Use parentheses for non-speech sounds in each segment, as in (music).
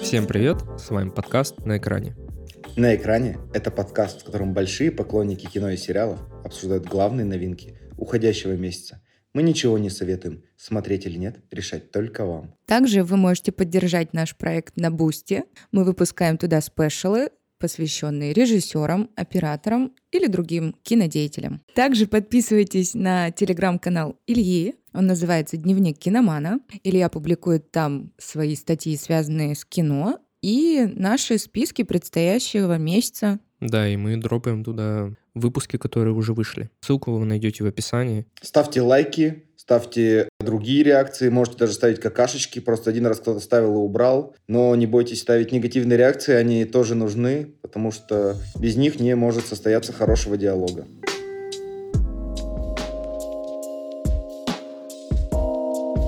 Всем привет, с вами подкаст «На экране». «На экране» — это подкаст, в котором большие поклонники кино и сериалов обсуждают главные новинки уходящего месяца. Мы ничего не советуем, смотреть или нет, решать только вам. Также вы можете поддержать наш проект на Boosty. Мы выпускаем туда special ы, посвященные режиссерам, операторам или другим кинодеятелям. Также подписывайтесь на телеграм-канал Ильи. Он называется «Дневник киномана». Илья публикует там свои статьи, связанные с кино, и наши списки предстоящего месяца. Да, и мы дропаем туда выпуски, которые уже вышли. Ссылку вы найдете в описании. Ставьте лайки, ставьте другие реакции, можете даже ставить какашечки, просто один раз кто-то ставил и убрал. Но не бойтесь ставить негативные реакции, они тоже нужны, потому что без них не может состояться хорошего диалога.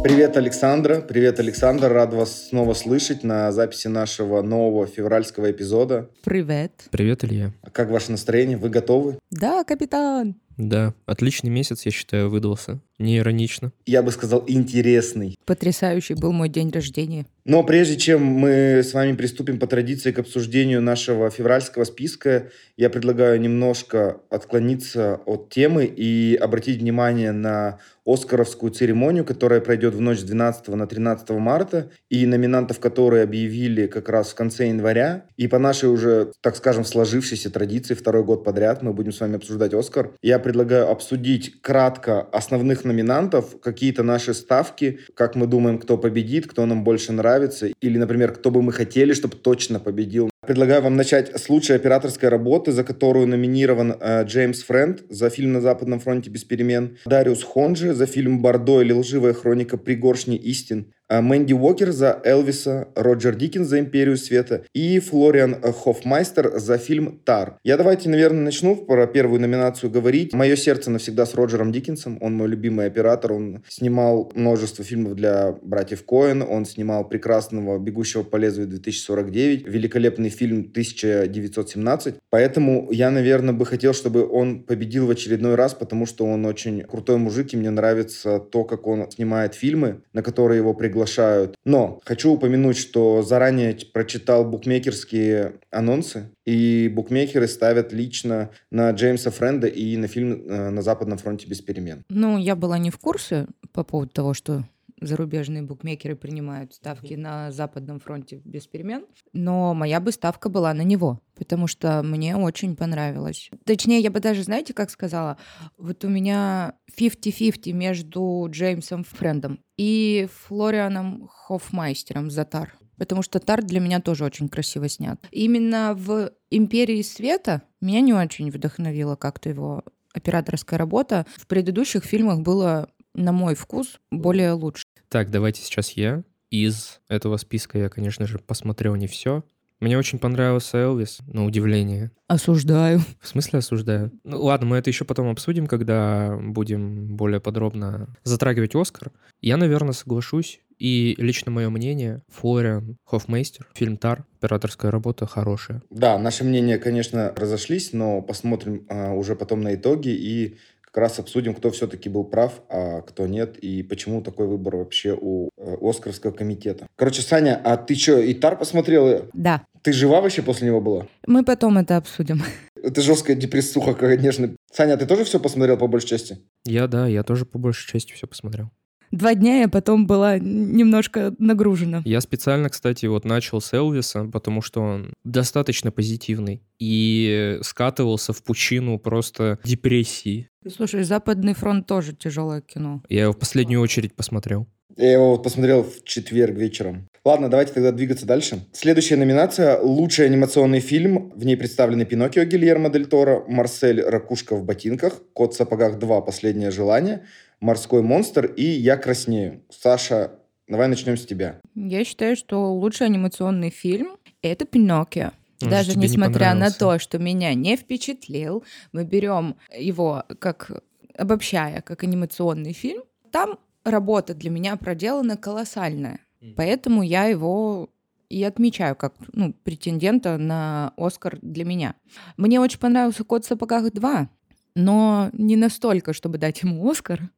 Привет, Александра. Привет, Александр. Рад вас снова слышать на записи нашего нового февральского эпизода. Привет. Привет, Илья. А как ваше настроение? Вы готовы? Да, капитан. Да, отличный месяц, я считаю, выдался. Не иронично. Я бы сказал, интересный. Потрясающий был мой день рождения. Но прежде чем мы с вами приступим по традиции к обсуждению нашего февральского списка, я предлагаю немножко отклониться от темы и обратить внимание на Оскаровскую церемонию, которая пройдет в ночь с 12 на 13 марта, и номинантов, которые объявили как раз в конце января. И по нашей уже, так скажем, сложившейся традиции, второй год подряд мы будем с вами обсуждать Оскар. Я предлагаю обсудить кратко основных номинантов, какие-то наши ставки, как мы думаем, кто победит, кто нам больше нравится, или, например, кто бы мы хотели, чтобы точно победил. Предлагаю вам начать с лучшей операторской работы, за которую номинирован э, Джеймс Френд за фильм «На Западном фронте без перемен», Дариус Хонджи за фильм «Бордо» или «Лживая хроника пригоршни истин», Мэнди Уокер за Элвиса, Роджер Диккенс за Империю света и Флориан Хофмайстер за фильм Тар. Я давайте, наверное, начну про первую номинацию говорить. Мое сердце навсегда с Роджером Диккенсом. Он мой любимый оператор. Он снимал множество фильмов для братьев Коэн. Он снимал прекрасного «Бегущего по лезвию 2049», великолепный фильм 1917. Поэтому я, наверное, бы хотел, чтобы он победил в очередной раз, потому что он очень крутой мужик, и мне нравится то, как он снимает фильмы, на которые его приглашают приглашают. Но хочу упомянуть, что заранее прочитал букмекерские анонсы, и букмекеры ставят лично на Джеймса Френда и на фильм э, «На Западном фронте без перемен». Ну, я была не в курсе по поводу того, что зарубежные букмекеры принимают ставки на Западном фронте без перемен, но моя бы ставка была на него, потому что мне очень понравилось. Точнее, я бы даже, знаете, как сказала, вот у меня 50-50 между Джеймсом Френдом и Флорианом Хофмайстером за Тар. Потому что Тар для меня тоже очень красиво снят. Именно в «Империи света» меня не очень вдохновила как-то его операторская работа. В предыдущих фильмах было на мой вкус, более лучше. Так, давайте сейчас я. Из этого списка я, конечно же, посмотрел не все. Мне очень понравился Элвис, на удивление. Осуждаю. В смысле осуждаю? Ну ладно, мы это еще потом обсудим, когда будем более подробно затрагивать Оскар. Я, наверное, соглашусь. И лично мое мнение, Флориан Хофмейстер, фильм «Тар», операторская работа хорошая. Да, наши мнения, конечно, разошлись, но посмотрим а, уже потом на итоги и как раз обсудим, кто все-таки был прав, а кто нет, и почему такой выбор вообще у э, Оскарского комитета. Короче, Саня, а ты что, Итар посмотрела? Да. Ты жива вообще после него была? Мы потом это обсудим. Это жесткая депрессуха, конечно. Саня, ты тоже все посмотрел по большей части? Я, да, я тоже по большей части все посмотрел два дня я потом была немножко нагружена. Я специально, кстати, вот начал с Элвиса, потому что он достаточно позитивный и скатывался в пучину просто депрессии. Слушай, «Западный фронт» тоже тяжелое кино. Я его в последнюю очередь посмотрел. Я его вот посмотрел в четверг вечером. Ладно, давайте тогда двигаться дальше. Следующая номинация – лучший анимационный фильм. В ней представлены Пиноккио Гильермо Дель Торо, Марсель Ракушка в ботинках, Кот в сапогах 2 «Последнее желание», «Морской монстр» и «Я краснею». Саша, давай начнем с тебя. Я считаю, что лучший анимационный фильм – это «Пиноккио». Он Даже несмотря на то, что меня не впечатлил, мы берем его как обобщая, как анимационный фильм, там работа для меня проделана колоссальная. Поэтому я его и отмечаю как ну, претендента на Оскар для меня. Мне очень понравился «Кот в сапогах 2», но не настолько, чтобы дать ему Оскар.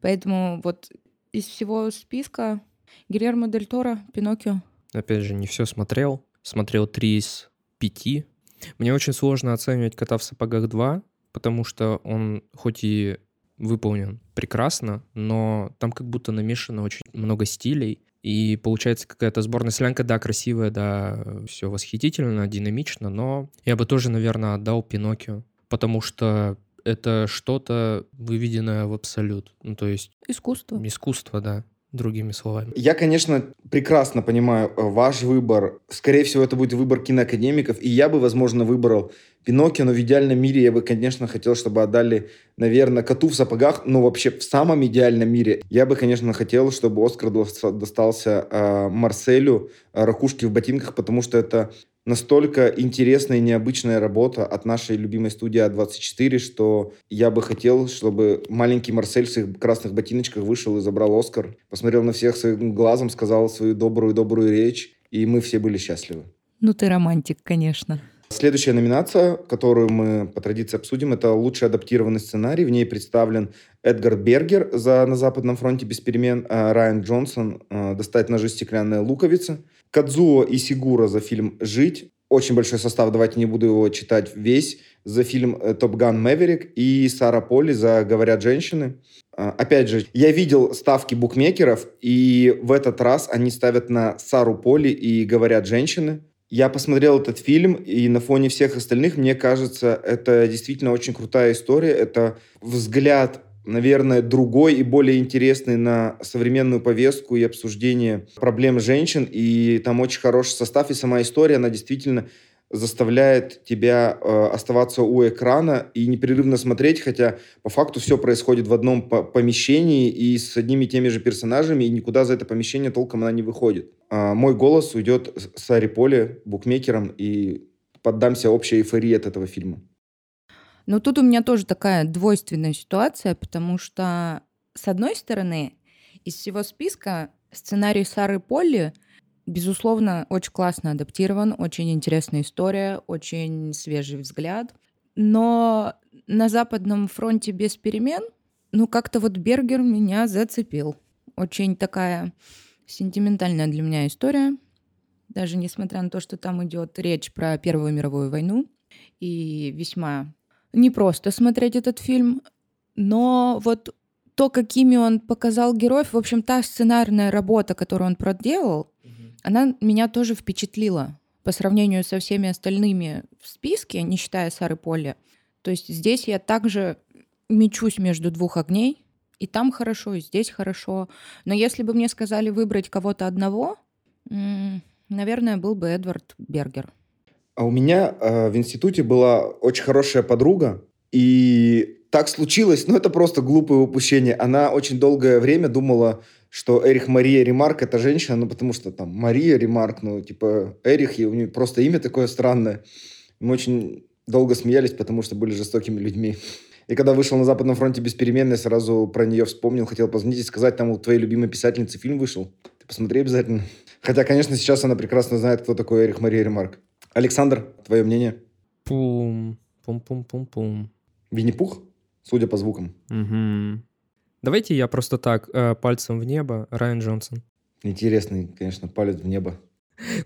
Поэтому вот из всего списка Гильермо Дель Торо, Пиноккио. Опять же, не все смотрел. Смотрел три из пяти. Мне очень сложно оценивать «Кота в сапогах 2», потому что он хоть и выполнен прекрасно, но там как будто намешано очень много стилей, и получается какая-то сборная слянка, да, красивая, да, все восхитительно, динамично, но я бы тоже, наверное, отдал Пиноккио, потому что это что-то выведенное в абсолют. Ну, то есть... Искусство. Искусство, да другими словами. Я, конечно, прекрасно понимаю э, ваш выбор. Скорее всего, это будет выбор киноакадемиков, и я бы, возможно, выбрал Пиноккио, но в идеальном мире я бы, конечно, хотел, чтобы отдали, наверное, коту в сапогах, но вообще в самом идеальном мире я бы, конечно, хотел, чтобы Оскар достался э, Марселю э, «Ракушки в ботинках», потому что это настолько интересная и необычная работа от нашей любимой студии А24, что я бы хотел, чтобы маленький Марсель в своих красных ботиночках вышел и забрал Оскар, посмотрел на всех своим глазом, сказал свою добрую-добрую речь, и мы все были счастливы. Ну ты романтик, конечно. Следующая номинация, которую мы по традиции обсудим, это лучший адаптированный сценарий. В ней представлен Эдгар Бергер за «На Западном фронте без перемен», а Райан Джонсон «Достать ножи стеклянная луковица», Кадзуо и Сигура за фильм «Жить». Очень большой состав, давайте не буду его читать весь. За фильм «Топ Ган Мэверик» и Сара Поли за «Говорят женщины». А, опять же, я видел ставки букмекеров, и в этот раз они ставят на Сару Поли и «Говорят женщины». Я посмотрел этот фильм, и на фоне всех остальных, мне кажется, это действительно очень крутая история. Это взгляд наверное, другой и более интересный на современную повестку и обсуждение проблем женщин. И там очень хороший состав, и сама история, она действительно заставляет тебя э, оставаться у экрана и непрерывно смотреть, хотя по факту все происходит в одном помещении и с одними и теми же персонажами, и никуда за это помещение толком она не выходит. А мой голос уйдет с Ари Поле, букмекером, и поддамся общей эйфории от этого фильма. Но тут у меня тоже такая двойственная ситуация, потому что, с одной стороны, из всего списка сценарий Сары Полли, безусловно, очень классно адаптирован, очень интересная история, очень свежий взгляд. Но на Западном фронте без перемен, ну, как-то вот Бергер меня зацепил. Очень такая сентиментальная для меня история, даже несмотря на то, что там идет речь про Первую мировую войну, и весьма не просто смотреть этот фильм, но вот то, какими он показал героев, в общем, та сценарная работа, которую он проделал, угу. она меня тоже впечатлила по сравнению со всеми остальными в списке, не считая Сары Полли. То есть здесь я также мечусь между двух огней, и там хорошо, и здесь хорошо. Но если бы мне сказали выбрать кого-то одного, наверное, был бы Эдвард Бергер. А у меня э, в институте была очень хорошая подруга, и так случилось, ну это просто глупое упущение. Она очень долгое время думала, что Эрих Мария Ремарк это женщина, ну потому что там Мария Ремарк, ну типа Эрих, и у нее просто имя такое странное. Мы очень долго смеялись, потому что были жестокими людьми. И когда вышел на Западном фронте без перемен, я сразу про нее вспомнил, хотел позвонить и сказать, там у твоей любимой писательницы фильм вышел. Ты посмотри обязательно. Хотя, конечно, сейчас она прекрасно знает, кто такой Эрих Мария Ремарк. Александр, твое мнение? Пум, пум-пум-пум-пум. Винни-Пух, судя по звукам. Угу. Давайте я просто так, э, пальцем в небо, Райан Джонсон. Интересный, конечно, палец в небо.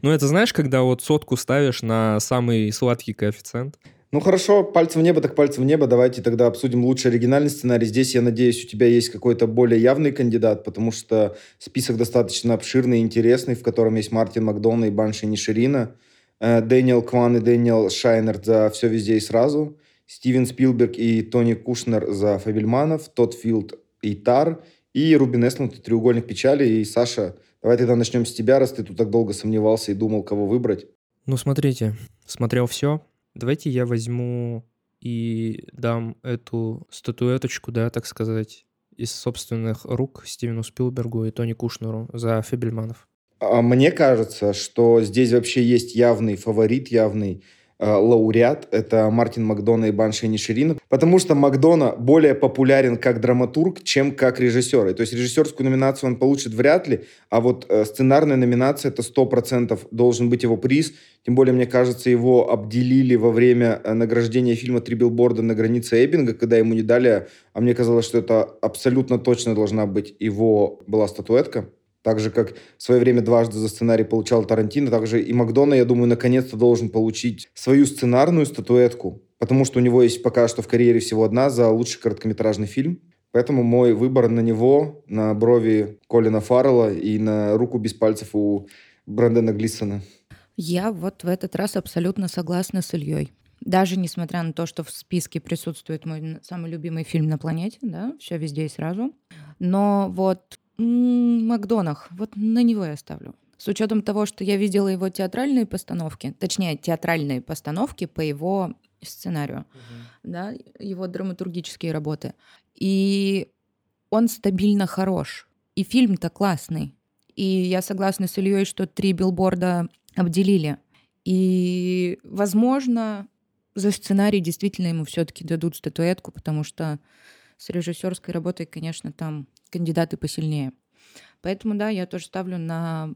Ну, это знаешь, когда вот сотку ставишь на самый сладкий коэффициент? Ну хорошо, пальцем в небо, так пальцем в небо. Давайте тогда обсудим лучший оригинальный сценарий. Здесь, я надеюсь, у тебя есть какой-то более явный кандидат, потому что список достаточно обширный и интересный, в котором есть Мартин Макдона и Банши Инишерина. Э, Дэниел Кван и Дэниел Шайнерт за «Все везде и сразу», Стивен Спилберг и Тони Кушнер за «Фабельманов», Тодд Филд и «Тар», и Рубин Эстлунд «Треугольник печали». И, Саша, давай тогда начнем с тебя, раз ты тут так долго сомневался и думал, кого выбрать. Ну, смотрите, смотрел все. Давайте я возьму и дам эту статуэточку, да, так сказать, из собственных рук Стивену Спилбергу и Тони Кушнеру за Фебельманов. А мне кажется, что здесь вообще есть явный фаворит, явный э, лауреат. Это Мартин Макдона и Банши Ниширина. Потому что Макдона более популярен как драматург, чем как режиссер. И, то есть режиссерскую номинацию он получит вряд ли, а вот э, сценарная номинация это сто процентов должен быть его приз. Тем более, мне кажется, его обделили во время э, награждения фильма «Три билборда на границе Эббинга», когда ему не дали, а мне казалось, что это абсолютно точно должна быть его была статуэтка. Так же, как в свое время дважды за сценарий получал Тарантино, также и Макдона, я думаю, наконец-то должен получить свою сценарную статуэтку, потому что у него есть пока что в карьере всего одна за лучший короткометражный фильм. Поэтому мой выбор на него, на брови Колина Фаррелла и на руку без пальцев у Брэндона Глисона. Я вот в этот раз абсолютно согласна с Ильей. Даже несмотря на то, что в списке присутствует мой самый любимый фильм на планете, да, все везде и сразу. Но вот Макдонах, вот на него я ставлю. С учетом того, что я видела его театральные постановки, точнее, театральные постановки по его сценарию, да, его драматургические работы. И он стабильно хорош. И фильм-то классный. И я согласна с Ильей, что три билборда обделили. И, возможно, за сценарий действительно ему все-таки дадут статуэтку, потому что с режиссерской работой, конечно, там кандидаты посильнее. Поэтому, да, я тоже ставлю на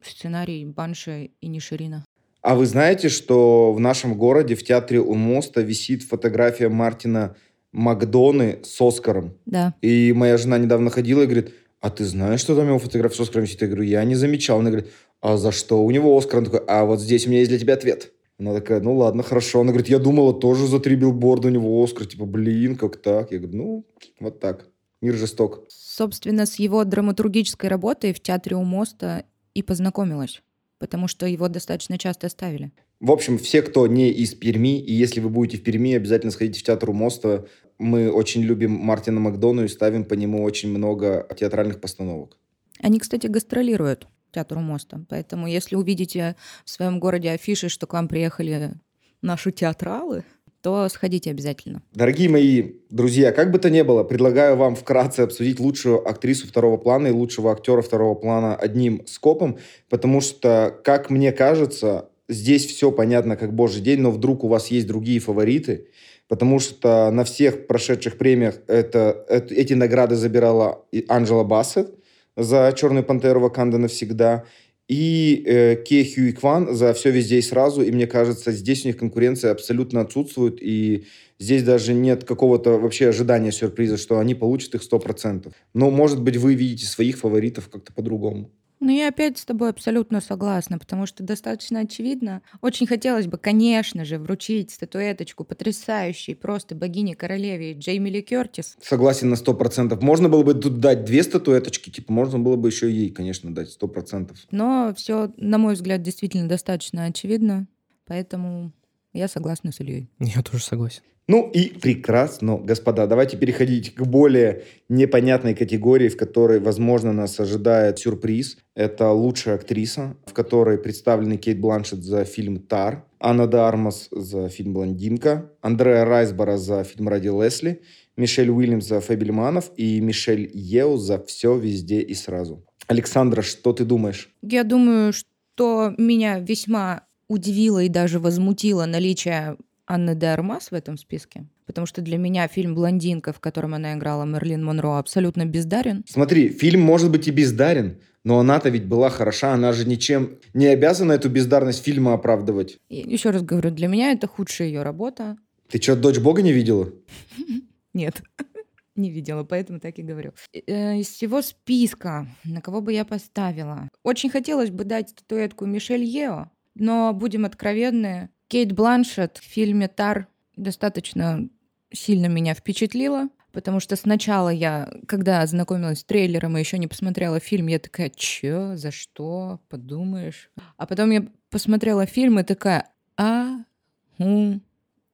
сценарий Банши и Ниширина. А вы знаете, что в нашем городе в театре у моста висит фотография Мартина Макдоны с Оскаром? Да. И моя жена недавно ходила и говорит, а ты знаешь, что там его фотография с Оскаром висит? Я говорю, я не замечал. Она говорит, а за что у него Оскар? Он такой, а вот здесь у меня есть для тебя ответ. Она такая, ну ладно, хорошо. Она говорит, я думала тоже за три билборда у него Оскар. Типа, блин, как так? Я говорю, ну, вот так. Мир жесток. Собственно, с его драматургической работой в театре у моста и познакомилась, потому что его достаточно часто ставили. В общем, все, кто не из Перми, и если вы будете в Перми, обязательно сходите в театр у моста. Мы очень любим Мартина Макдону и ставим по нему очень много театральных постановок. Они, кстати, гастролируют театру моста. Поэтому если увидите в своем городе афиши, что к вам приехали наши театралы, то сходите обязательно. Дорогие мои друзья, как бы то ни было, предлагаю вам вкратце обсудить лучшую актрису второго плана и лучшего актера второго плана одним скопом, потому что, как мне кажется, здесь все понятно как божий день, но вдруг у вас есть другие фавориты, потому что на всех прошедших премиях это, это, эти награды забирала Анджела Бассет, за «Черную пантеру» Ваканда навсегда, и э, Ке Хьюи Кван за «Все везде и сразу». И мне кажется, здесь у них конкуренция абсолютно отсутствует, и здесь даже нет какого-то вообще ожидания сюрприза, что они получат их 100%. Но, может быть, вы видите своих фаворитов как-то по-другому. Ну, я опять с тобой абсолютно согласна, потому что достаточно очевидно. Очень хотелось бы, конечно же, вручить статуэточку потрясающей просто богине-королеве Джейми Ли Кертис. Согласен на сто процентов. Можно было бы тут дать две статуэточки, типа можно было бы еще ей, конечно, дать сто процентов. Но все, на мой взгляд, действительно достаточно очевидно, поэтому я согласна с Ильей. Я тоже согласен. Ну и прекрасно, господа. Давайте переходить к более непонятной категории, в которой, возможно, нас ожидает сюрприз. Это лучшая актриса, в которой представлены Кейт Бланшет за фильм «Тар», Анна Дармас за фильм «Блондинка», Андреа Райсбора за фильм «Ради Лесли», Мишель Уильямс за «Фабельманов» и Мишель Еу за «Все везде и сразу». Александра, что ты думаешь? Я думаю, что меня весьма удивило и даже возмутило наличие Анны де Армас в этом списке? Потому что для меня фильм «Блондинка», в котором она играла Мерлин Монро, абсолютно бездарен. Смотри, фильм может быть и бездарен, но она-то ведь была хороша, она же ничем не обязана эту бездарность фильма оправдывать. И еще раз говорю, для меня это худшая ее работа. Ты что, «Дочь Бога» не видела? (laughs) Нет, (laughs) не видела, поэтому так и говорю. Э, из всего списка, на кого бы я поставила? Очень хотелось бы дать статуэтку Мишель Ео, но будем откровенны, Кейт Бланшет в фильме «Тар» достаточно сильно меня впечатлила, потому что сначала я, когда ознакомилась с трейлером и еще не посмотрела фильм, я такая, чё, за что, подумаешь? А потом я посмотрела фильм и такая, а, хм,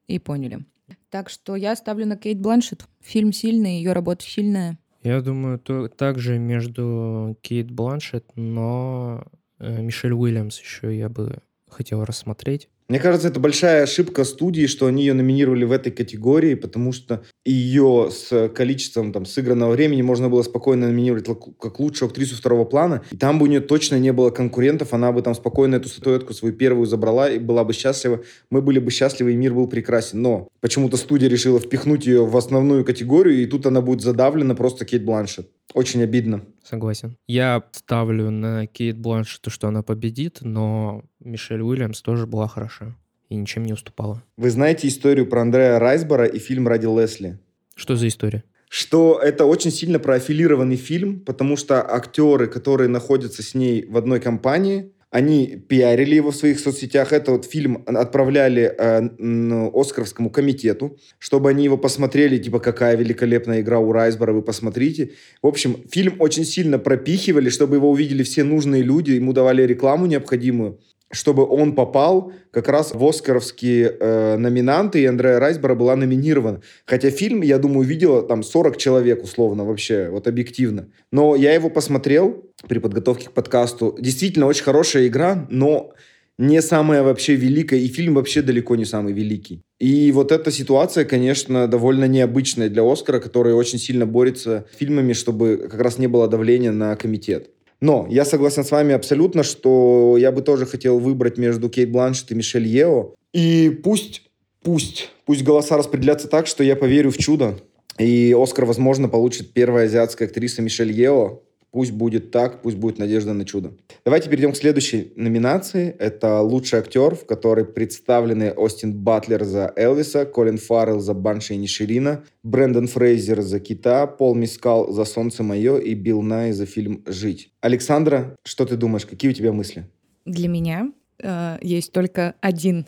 и поняли. Так что я ставлю на Кейт Бланшет. Фильм сильный, ее работа сильная. Я думаю, то, также между Кейт Бланшет, но э, Мишель Уильямс еще я бы хотел рассмотреть. Мне кажется, это большая ошибка студии, что они ее номинировали в этой категории, потому что ее с количеством там, сыгранного времени можно было спокойно номинировать как лучшую актрису второго плана. И там бы у нее точно не было конкурентов, она бы там спокойно эту статуэтку свою первую забрала и была бы счастлива. Мы были бы счастливы, и мир был прекрасен. Но почему-то студия решила впихнуть ее в основную категорию, и тут она будет задавлена просто Кейт Бланшет. Очень обидно. Согласен. Я ставлю на Кейт Бланш то, что она победит, но Мишель Уильямс тоже была хороша и ничем не уступала. Вы знаете историю про Андрея Райсбора и фильм «Ради Лесли»? Что за история? что это очень сильно профилированный фильм, потому что актеры, которые находятся с ней в одной компании, они пиарили его в своих соцсетях. Это вот фильм отправляли э, Оскаровскому комитету, чтобы они его посмотрели, типа, какая великолепная игра у Райсбора, вы посмотрите. В общем, фильм очень сильно пропихивали, чтобы его увидели все нужные люди, ему давали рекламу необходимую чтобы он попал как раз в оскаровские э, номинанты, и Андреа Райсбора была номинирована. Хотя фильм, я думаю, видела там 40 человек условно вообще, вот объективно. Но я его посмотрел при подготовке к подкасту. Действительно, очень хорошая игра, но не самая вообще великая, и фильм вообще далеко не самый великий. И вот эта ситуация, конечно, довольно необычная для Оскара, который очень сильно борется с фильмами, чтобы как раз не было давления на комитет. Но я согласен с вами абсолютно, что я бы тоже хотел выбрать между Кейт Бланшет и Мишель Ео. И пусть, пусть, пусть голоса распределятся так, что я поверю в чудо. И Оскар, возможно, получит первая азиатская актриса Мишель Ео. Пусть будет так, пусть будет надежда на чудо. Давайте перейдем к следующей номинации. Это лучший актер, в которой представлены Остин Батлер за Элвиса, Колин Фаррелл за Банши и Ниширина, Брэндон Фрейзер за Кита, Пол Мискал за Солнце мое и Билл Най за фильм «Жить». Александра, что ты думаешь? Какие у тебя мысли? Для меня э, есть только один,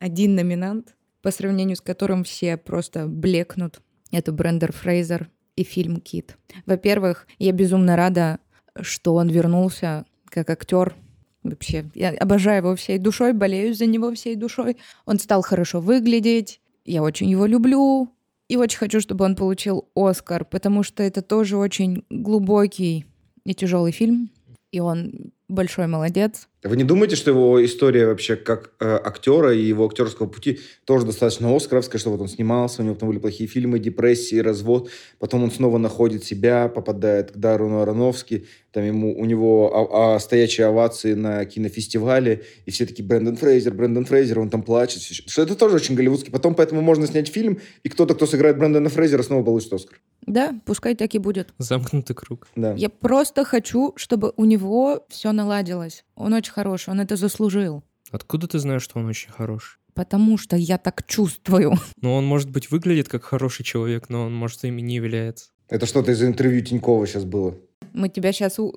один номинант, по сравнению с которым все просто блекнут. Это Брендер Фрейзер и фильм «Кит». Во-первых, я безумно рада, что он вернулся как актер. Вообще, я обожаю его всей душой, болею за него всей душой. Он стал хорошо выглядеть, я очень его люблю. И очень хочу, чтобы он получил Оскар, потому что это тоже очень глубокий и тяжелый фильм. И он большой молодец. Вы не думаете, что его история вообще как э, актера и его актерского пути тоже достаточно оскаровская, что вот он снимался, у него там были плохие фильмы, депрессии, развод, потом он снова находит себя, попадает к Даруну Аронофски, там ему, у него а, а, стоячие овации на кинофестивале, и все таки Брэндон Фрейзер, Брэндон Фрейзер, он там плачет, что это тоже очень голливудский. Потом поэтому можно снять фильм, и кто-то, кто сыграет Брэндона Фрейзера, снова получит Оскар. Да, пускай так и будет. Замкнутый круг. Да. Я просто хочу, чтобы у него все наладилось. Он очень хороший, он это заслужил. Откуда ты знаешь, что он очень хороший? Потому что я так чувствую. (laughs) Ну, он, может быть, выглядит как хороший человек, но он, может, ими не является. Это что-то из интервью Тинькова сейчас было. Мы тебя сейчас у...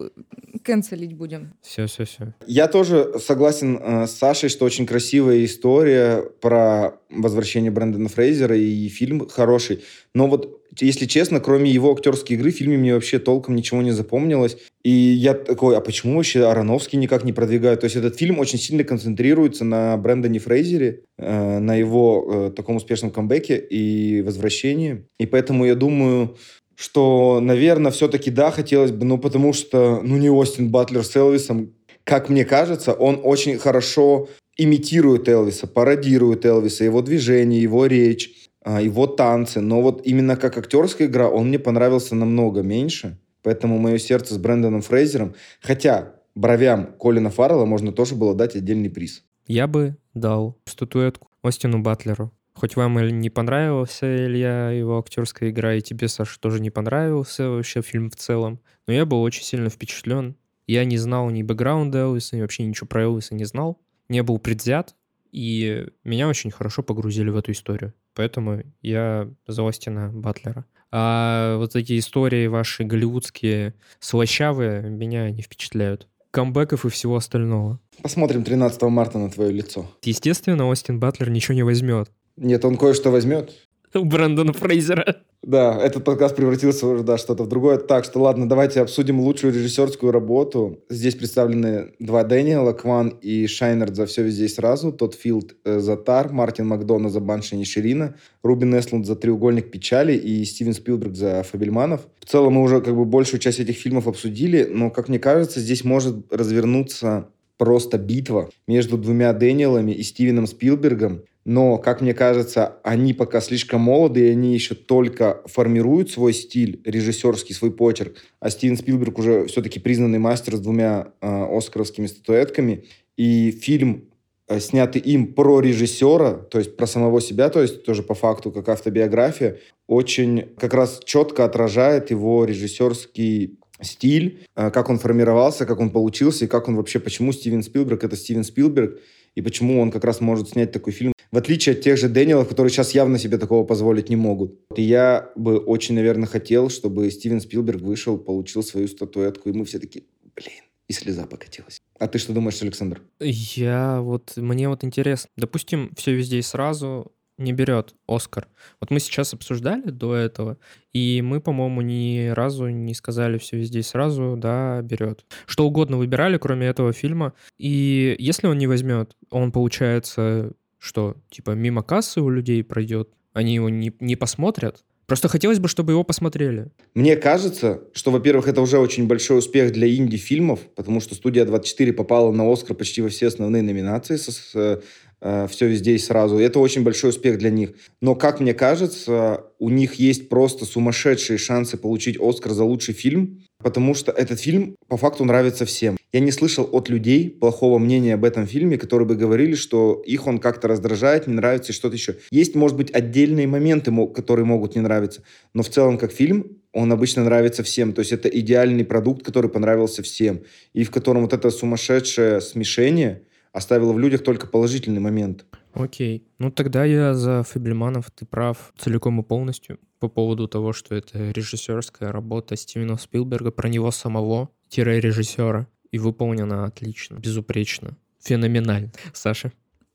канцелить будем. Все, все, все. Я тоже согласен э, с Сашей, что очень красивая история про возвращение Брэндона Фрейзера и фильм хороший. Но вот, если честно, кроме его актерской игры, в фильме мне вообще толком ничего не запомнилось. И я такой, а почему вообще Ароновский никак не продвигает? То есть этот фильм очень сильно концентрируется на Брэндоне Фрейзере, э, на его э, таком успешном камбэке и возвращении. И поэтому я думаю, что, наверное, все-таки да, хотелось бы, ну, потому что, ну, не Остин Батлер с Элвисом, как мне кажется, он очень хорошо имитирует Элвиса, пародирует Элвиса, его движения, его речь, его танцы. Но вот именно как актерская игра он мне понравился намного меньше. Поэтому мое сердце с Брэндоном Фрейзером. Хотя бровям Колина Фаррелла можно тоже было дать отдельный приз. Я бы дал статуэтку Остину Батлеру. Хоть вам и не понравился Илья, его актерская игра, и тебе, Саша, тоже не понравился вообще фильм в целом, но я был очень сильно впечатлен. Я не знал ни бэкграунда Элвиса, ни вообще ничего про Элвиса не знал, не был предвзят, и меня очень хорошо погрузили в эту историю. Поэтому я за Остина Батлера. А вот эти истории ваши голливудские, слащавые, меня не впечатляют. Камбэков и всего остального. Посмотрим 13 марта на твое лицо. Естественно, Остин Батлер ничего не возьмет. Нет, он кое-что возьмет. (laughs) У Брэндона Фрейзера. Да, этот подкаст превратился уже, да, что-то в другое. Так что ладно, давайте обсудим лучшую режиссерскую работу. Здесь представлены два Дэниела, Кван и Шайнерд за «Все везде и сразу», Тодд Филд э, за «Тар», Мартин Макдона за «Банши Ширина», Рубин Эслунд за «Треугольник печали» и Стивен Спилберг за «Фабельманов». В целом мы уже как бы большую часть этих фильмов обсудили, но, как мне кажется, здесь может развернуться просто битва между двумя Дэниелами и Стивеном Спилбергом, но, как мне кажется, они пока слишком молоды, и они еще только формируют свой стиль режиссерский, свой почерк. А Стивен Спилберг уже все-таки признанный мастер с двумя э, оскаровскими статуэтками. И фильм, э, снятый им про режиссера, то есть про самого себя, то есть тоже по факту как автобиография, очень как раз четко отражает его режиссерский стиль, э, как он формировался, как он получился, и как он вообще, почему Стивен Спилберг — это Стивен Спилберг, и почему он как раз может снять такой фильм, в отличие от тех же Дэниелов, которые сейчас явно себе такого позволить не могут. И я бы очень, наверное, хотел, чтобы Стивен Спилберг вышел, получил свою статуэтку, и мы все такие, блин, и слеза покатилась. А ты что думаешь, Александр? Я вот, мне вот интересно. Допустим, все везде и сразу не берет Оскар. Вот мы сейчас обсуждали до этого, и мы, по-моему, ни разу не сказали все везде сразу, да, берет. Что угодно выбирали, кроме этого фильма. И если он не возьмет, он, получается, что, типа, мимо кассы у людей пройдет, они его не, не посмотрят, Просто хотелось бы, чтобы его посмотрели. Мне кажется, что, во-первых, это уже очень большой успех для инди-фильмов, потому что «Студия 24» попала на «Оскар» почти во все основные номинации с, с э, «Все везде и сразу». Это очень большой успех для них. Но, как мне кажется, у них есть просто сумасшедшие шансы получить «Оскар» за лучший фильм, потому что этот фильм по факту нравится всем. Я не слышал от людей плохого мнения об этом фильме, которые бы говорили, что их он как-то раздражает, не нравится и что-то еще. Есть, может быть, отдельные моменты, которые могут не нравиться, но в целом как фильм он обычно нравится всем. То есть это идеальный продукт, который понравился всем. И в котором вот это сумасшедшее смешение оставило в людях только положительный момент. Окей. Ну тогда я за Фиблеманов, ты прав целиком и полностью по поводу того, что это режиссерская работа Стивена Спилберга про него самого, режиссера и выполнена отлично, безупречно, феноменально. Саша?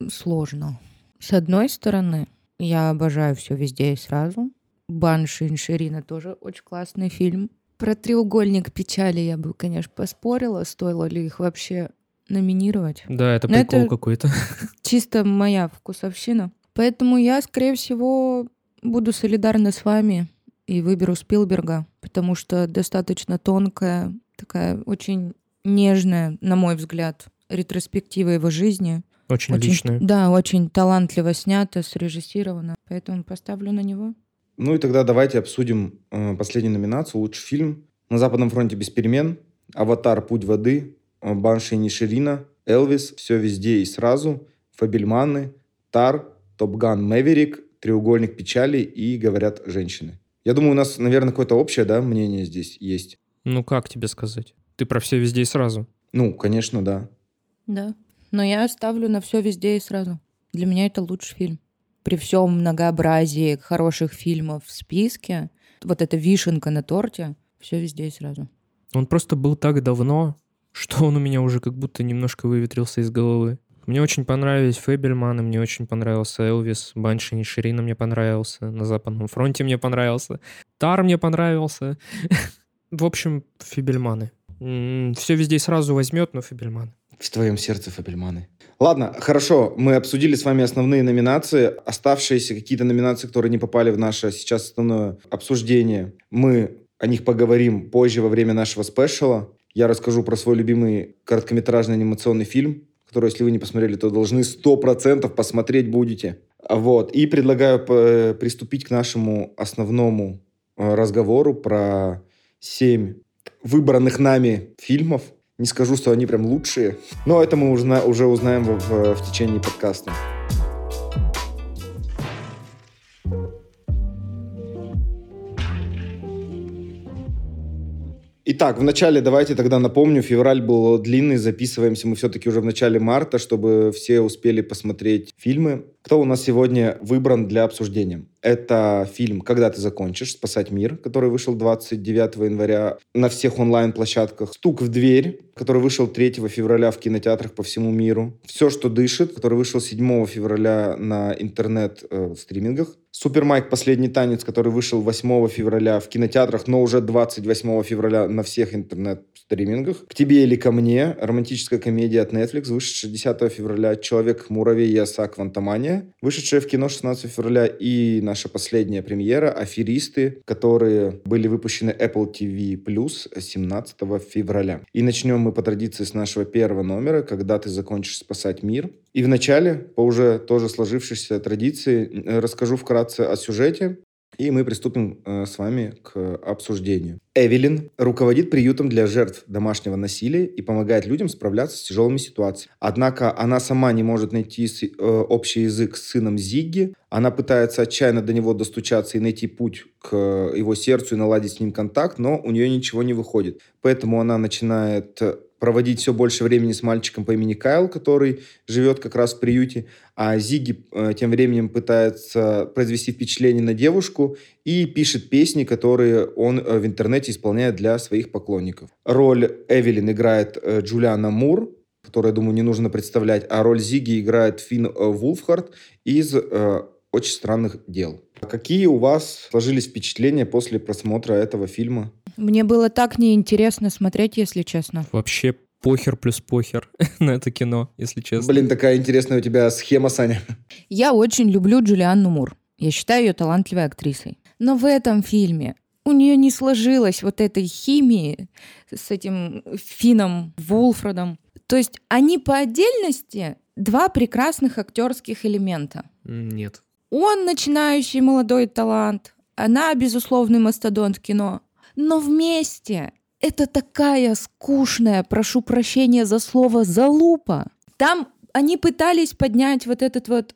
Сложно. С одной стороны, я обожаю все везде и сразу. Банши Инширина тоже очень классный фильм. Про треугольник печали я бы, конечно, поспорила, стоило ли их вообще номинировать. Да, это прикол это какой-то. (laughs) Чисто моя вкусовщина. Поэтому я, скорее всего, буду солидарна с вами и выберу Спилберга, потому что достаточно тонкая, такая очень нежная, на мой взгляд, ретроспектива его жизни. Очень, очень личная. Да, очень талантливо снято, срежиссировано. Поэтому поставлю на него. Ну и тогда давайте обсудим э, последнюю номинацию. Лучший фильм. «На Западном фронте без перемен», «Аватар. Путь воды», «Банши и Ниширина», «Элвис», «Все везде и сразу», «Фабельманы», «Тар», «Топган Мэверик», «Треугольник печали» и «Говорят женщины». Я думаю, у нас, наверное, какое-то общее да, мнение здесь есть. Ну, как тебе сказать? Ты про все везде и сразу. Ну, конечно, да. Да. Но я ставлю на все везде и сразу. Для меня это лучший фильм. При всем многообразии хороших фильмов в списке, вот эта вишенка на торте, все везде и сразу. Он просто был так давно, что он у меня уже как будто немножко выветрился из головы. Мне очень понравились Фейбельманы, мне очень понравился Элвис, Банши и Ширина мне понравился, на Западном фронте мне понравился, Тар мне понравился. (laughs) В общем, Фибельманы. Все везде сразу возьмет, но Фабельман. В твоем сердце Фабельманы. Ладно, хорошо, мы обсудили с вами основные номинации. Оставшиеся какие-то номинации, которые не попали в наше сейчас основное обсуждение, мы о них поговорим позже во время нашего спешала. Я расскажу про свой любимый короткометражный анимационный фильм, который, если вы не посмотрели, то должны 100% посмотреть будете. Вот. И предлагаю приступить к нашему основному э, разговору про семь выбранных нами фильмов. Не скажу, что они прям лучшие, но это мы уже, уже узнаем в, в, в течение подкаста. Итак, в начале давайте тогда напомню, февраль был длинный, записываемся мы все-таки уже в начале марта, чтобы все успели посмотреть фильмы. Кто у нас сегодня выбран для обсуждения? Это фильм «Когда ты закончишь. Спасать мир», который вышел 29 января на всех онлайн-площадках. «Стук в дверь», который вышел 3 февраля в кинотеатрах по всему миру. «Все, что дышит», который вышел 7 февраля на интернет-стримингах. Э, Супер Майк «Последний танец», который вышел 8 февраля в кинотеатрах, но уже 28 февраля на всех интернет-стримингах. «К тебе или ко мне» романтическая комедия от Netflix, вышедшая 10 февраля. «Человек-муравей» и «Оса Квантомания», вышедшая в кино 16 февраля. И наша последняя премьера «Аферисты», которые были выпущены Apple TV Plus 17 февраля. И начнем мы по традиции с нашего первого номера «Когда ты закончишь спасать мир». И вначале, по уже тоже сложившейся традиции, расскажу вкратце о сюжете, и мы приступим э, с вами к обсуждению. Эвелин руководит приютом для жертв домашнего насилия и помогает людям справляться с тяжелыми ситуациями. Однако она сама не может найти э, общий язык с сыном Зигги. Она пытается отчаянно до него достучаться и найти путь к его сердцу и наладить с ним контакт, но у нее ничего не выходит. Поэтому она начинает проводить все больше времени с мальчиком по имени Кайл, который живет как раз в приюте, а Зиги э, тем временем пытается произвести впечатление на девушку и пишет песни, которые он э, в интернете исполняет для своих поклонников. Роль Эвелин играет э, Джулиана Мур, которую, я думаю, не нужно представлять, а роль Зиги играет Финн Вулфхард из «Очень странных дел». Какие у вас сложились впечатления после просмотра этого фильма? Мне было так неинтересно смотреть, если честно. Вообще похер плюс похер (laughs) на это кино, если честно. Блин, такая интересная у тебя схема, Саня. Я очень люблю Джулианну Мур. Я считаю ее талантливой актрисой. Но в этом фильме у нее не сложилось вот этой химии с этим Фином Вулфредом. То есть они по отдельности два прекрасных актерских элемента. Нет. Он начинающий молодой талант, она безусловный мастодонт кино. Но вместе это такая скучная, прошу прощения за слово, залупа. Там они пытались поднять вот этот вот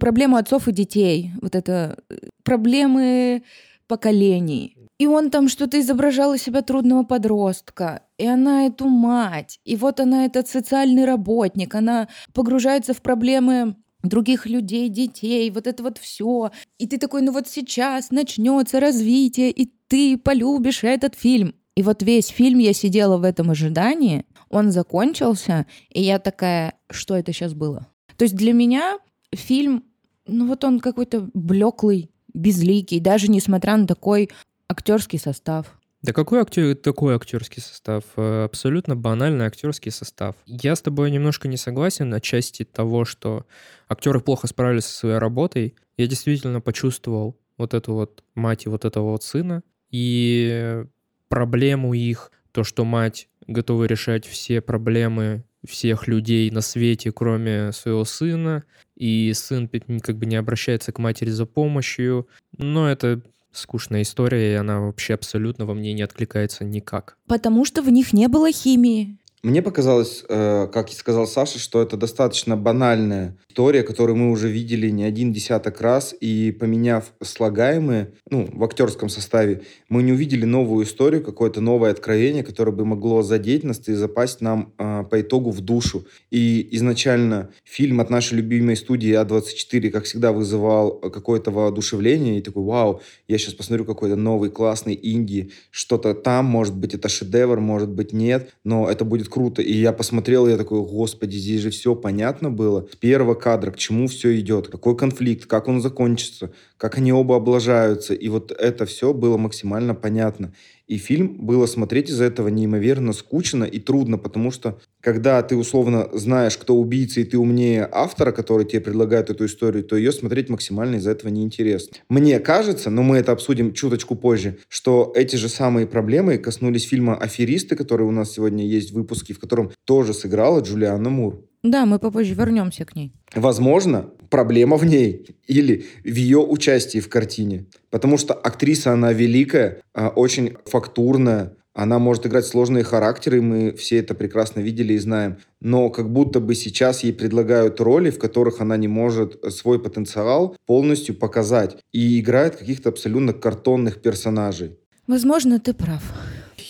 проблему отцов и детей, вот это э, проблемы поколений. И он там что-то изображал из себя трудного подростка, и она эту мать, и вот она этот социальный работник, она погружается в проблемы других людей, детей, вот это вот все. И ты такой, ну вот сейчас начнется развитие, и ты полюбишь этот фильм. И вот весь фильм я сидела в этом ожидании, он закончился, и я такая, что это сейчас было? То есть для меня фильм, ну вот он какой-то блеклый, безликий, даже несмотря на такой актерский состав. Да какой актер, такой актерский состав? Э, абсолютно банальный актерский состав. Я с тобой немножко не согласен на части того, что актеры плохо справились со своей работой. Я действительно почувствовал вот эту вот мать и вот этого вот сына. И проблему их, то, что мать готова решать все проблемы всех людей на свете, кроме своего сына, и сын как бы не обращается к матери за помощью. Но это скучная история, и она вообще абсолютно во мне не откликается никак. Потому что в них не было химии. Мне показалось, э, как и сказал Саша, что это достаточно банальная история, которую мы уже видели не один десяток раз, и поменяв слагаемые, ну, в актерском составе, мы не увидели новую историю, какое-то новое откровение, которое бы могло задеть нас и запасть нам э, по итогу в душу. И изначально фильм от нашей любимой студии А24, как всегда, вызывал какое-то воодушевление, и такой, вау, я сейчас посмотрю какой-то новый классный инди, что-то там, может быть, это шедевр, может быть, нет, но это будет круто. И я посмотрел, и я такой, господи, здесь же все понятно было. С первого кадра, к чему все идет, какой конфликт, как он закончится, как они оба облажаются. И вот это все было максимально понятно. И фильм было смотреть из-за этого неимоверно скучно и трудно, потому что когда ты условно знаешь, кто убийца, и ты умнее автора, который тебе предлагает эту историю, то ее смотреть максимально из-за этого неинтересно. Мне кажется, но мы это обсудим чуточку позже, что эти же самые проблемы коснулись фильма «Аферисты», который у нас сегодня есть в выпуске, в котором тоже сыграла Джулиана Мур. Да, мы попозже вернемся к ней. Возможно, проблема в ней или в ее участии в картине. Потому что актриса, она великая, а, очень фактурная, она может играть сложные характеры, мы все это прекрасно видели и знаем. Но как будто бы сейчас ей предлагают роли, в которых она не может свой потенциал полностью показать. И играет каких-то абсолютно картонных персонажей. Возможно, ты прав.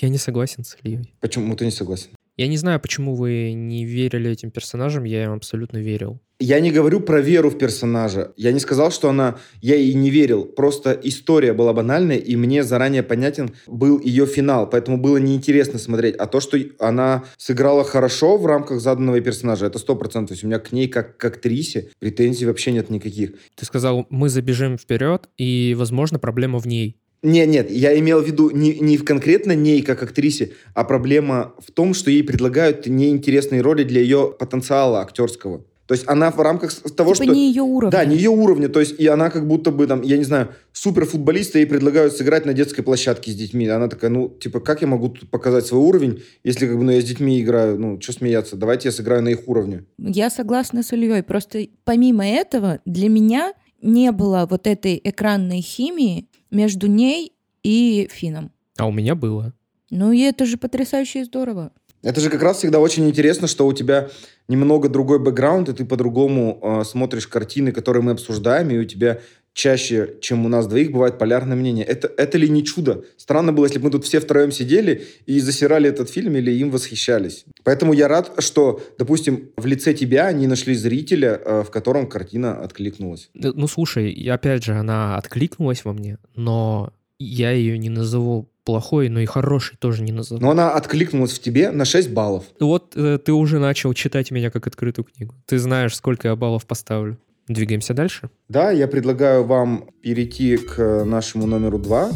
Я не согласен с Ильей. Почему ты не согласен? Я не знаю, почему вы не верили этим персонажам, я им абсолютно верил. Я не говорю про веру в персонажа. Я не сказал, что она... Я ей не верил. Просто история была банальная, и мне заранее понятен был ее финал. Поэтому было неинтересно смотреть. А то, что она сыграла хорошо в рамках заданного персонажа, это сто процентов. То есть у меня к ней, как к актрисе, претензий вообще нет никаких. Ты сказал, мы забежим вперед, и, возможно, проблема в ней. Нет, нет, я имел в виду не, не в конкретно ней как актрисе, а проблема в том, что ей предлагают неинтересные роли для ее потенциала актерского. То есть она в рамках того, типа что... не ее уровня. Да, не ее уровня. То есть и она как будто бы там, я не знаю, суперфутболиста ей предлагают сыграть на детской площадке с детьми. Она такая, ну, типа, как я могу тут показать свой уровень, если как бы, ну, я с детьми играю, ну, что смеяться, давайте я сыграю на их уровне. Я согласна с Ильей. Просто помимо этого для меня не было вот этой экранной химии, между ней и Фином. А у меня было. Ну и это же потрясающе и здорово. Это же как раз всегда очень интересно, что у тебя немного другой бэкграунд, и ты по-другому э, смотришь картины, которые мы обсуждаем, и у тебя чаще, чем у нас двоих, бывает полярное мнение. Это, это ли не чудо? Странно было, если бы мы тут все втроем сидели и засирали этот фильм или им восхищались. Поэтому я рад, что, допустим, в лице тебя они нашли зрителя, э, в котором картина откликнулась. Ну, слушай, опять же, она откликнулась во мне, но я ее не назову плохой, но и хороший тоже не назову. Но она откликнулась в тебе на 6 баллов. Вот э, ты уже начал читать меня как открытую книгу. Ты знаешь, сколько я баллов поставлю. Двигаемся дальше? Да, я предлагаю вам перейти к нашему номеру два.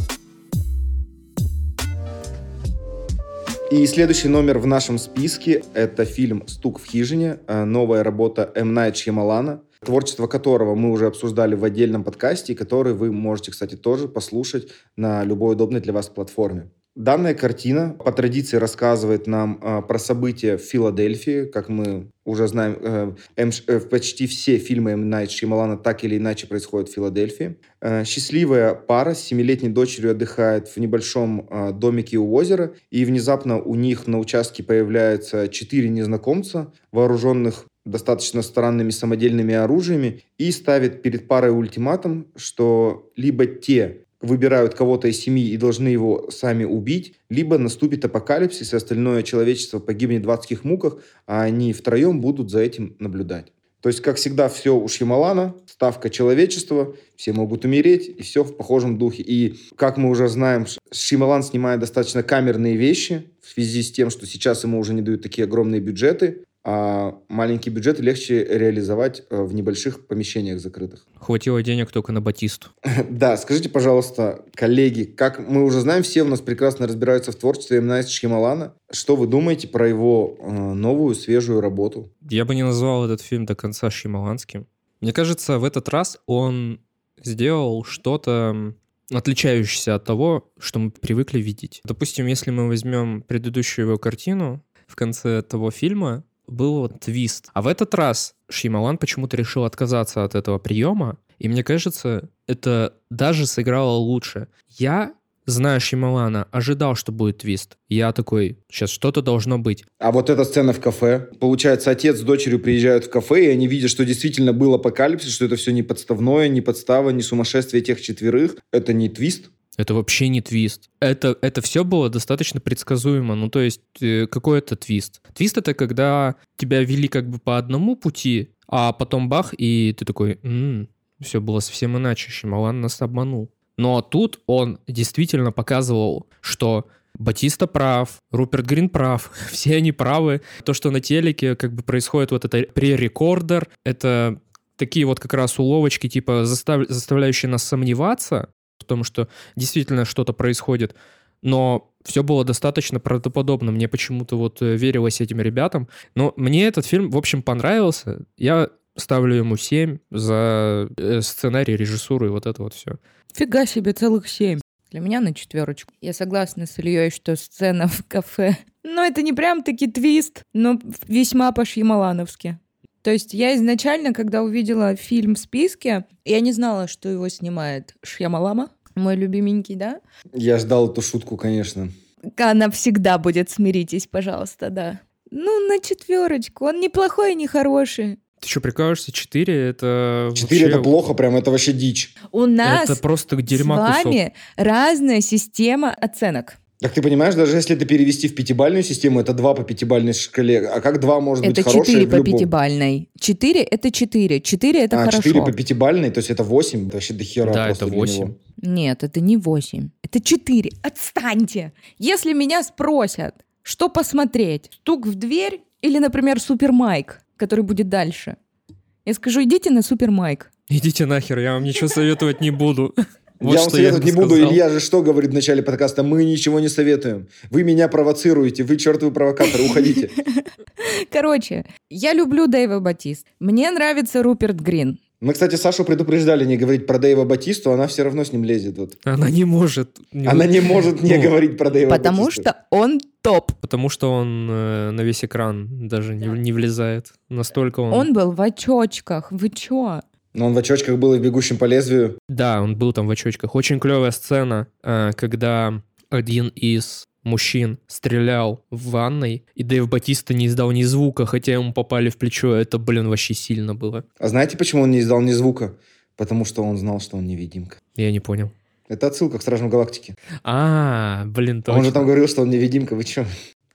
И следующий номер в нашем списке — это фильм «Стук в хижине», э, новая работа М. Найт Шьямалана, творчество которого мы уже обсуждали в отдельном подкасте, который вы можете, кстати, тоже послушать на любой удобной для вас платформе. Данная картина по традиции рассказывает нам э, про события в Филадельфии. Как мы уже знаем, э, М, э, почти все фильмы М. Найт Шьямалана так или иначе происходят в Филадельфии. Э, счастливая пара с семилетней дочерью отдыхает в небольшом э, домике у озера, и внезапно у них на участке появляются четыре незнакомца, вооруженных достаточно странными самодельными оружиями, и ставит перед парой ультиматум, что либо те выбирают кого-то из семьи и должны его сами убить, либо наступит апокалипсис, и остальное человечество погибнет в адских муках, а они втроем будут за этим наблюдать. То есть, как всегда, все у Шьямалана, ставка человечества, все могут умереть, и все в похожем духе. И, как мы уже знаем, Шьямалан снимает достаточно камерные вещи в связи с тем, что сейчас ему уже не дают такие огромные бюджеты а маленький бюджет легче реализовать э, в небольших помещениях закрытых. Хватило денег только на Батисту. (laughs) Да, скажите, пожалуйста, коллеги, как мы уже знаем, все у нас прекрасно разбираются в творчестве М. Найт Шьямалана. Что вы думаете про его э, новую, свежую работу? Я бы не назвал этот фильм до конца шьямаланским. Мне кажется, в этот раз он сделал что-то отличающееся от того, что мы привыкли видеть. Допустим, если мы возьмем предыдущую его картину, в конце того фильма был вот твист. А в этот раз Шьямалан почему-то решил отказаться от этого приема, и мне кажется, это даже сыграло лучше. Я зная Шималана, ожидал, что будет твист. Я такой, сейчас что-то должно быть. А вот эта сцена в кафе. Получается, отец с дочерью приезжают в кафе, и они видят, что действительно был апокалипсис, что это все не подставное, не подстава, не сумасшествие тех четверых. Это не твист. Это вообще не твист. Это, это все было достаточно предсказуемо. Ну, то есть, э, какой это твист? Твист — это когда тебя вели как бы по одному пути, а потом бах, и ты такой, м-м, все было совсем иначе, Шималан нас обманул. Но тут он действительно показывал, что Батиста прав, Руперт Грин прав, (laughs) все они правы. То, что на телеке как бы происходит вот это пререкордер, это такие вот как раз уловочки, типа застав... заставляющие нас сомневаться, том, что действительно что-то происходит. Но все было достаточно правдоподобно. Мне почему-то вот э, верилось этим ребятам. Но мне этот фильм, в общем, понравился. Я ставлю ему 7 за э, сценарий, режиссуру и вот это вот все. Фига себе, целых 7. Для меня на четверочку. Я согласна с Ильей, что сцена в кафе. Но это не прям таки твист, но весьма по-шьямалановски. То есть я изначально, когда увидела фильм в списке, я не знала, что его снимает Шьямалама. Мой любименький, да? Я ждал эту шутку, конечно. Она всегда будет, смиритесь, пожалуйста, да. Ну, на четверочку. Он неплохой и не хороший. Ты что, прикалываешься? Четыре — это... Четыре вообще... — это плохо, прям это вообще дичь. У нас это просто дерьма с вами кусок. разная система оценок. Так ты понимаешь, даже если это перевести в пятибальную систему, это 2 по пятибальной шкале. А как 2 может это быть хорошее Это 4 по пятибальной. 4 это 4. 4 это а, хорошо. 4 по пятибальной, то есть это 8. Это вообще до хера Да, это 8. Нет, это не 8. Это 4. Отстаньте! Если меня спросят, что посмотреть, стук в дверь или, например, Супер Майк, который будет дальше, я скажу, идите на Супер Майк. Идите нахер, я вам ничего советовать не буду. (laughs) Вот я вам советовать я не буду. Сказал. Илья же что говорит в начале подкаста? Мы ничего не советуем. Вы меня провоцируете. Вы чертовы провокаторы. Уходите. (laughs) Короче, я люблю Дэйва Батист. Мне нравится Руперт Грин. Мы, кстати, Сашу предупреждали не говорить про Дэйва Батисту, она все равно с ним лезет. Вот. Она не может. Не она не может не ну, говорить про Дэйва Потому Батисту. что он топ. Потому что он э, на весь экран даже да. не, не влезает. Настолько он... Он был в очочках. Вы чё? Но он в очочках был и в «Бегущем по лезвию». Да, он был там в очочках. Очень клевая сцена, э, когда один из мужчин стрелял в ванной, и Дэйв Батиста не издал ни звука, хотя ему попали в плечо. Это, блин, вообще сильно было. А знаете, почему он не издал ни звука? потому что он знал, что он невидимка. Я не понял. Это отсылка к Стражам Галактики. А, блин, точно. Он же там говорил, что он невидимка, вы чё?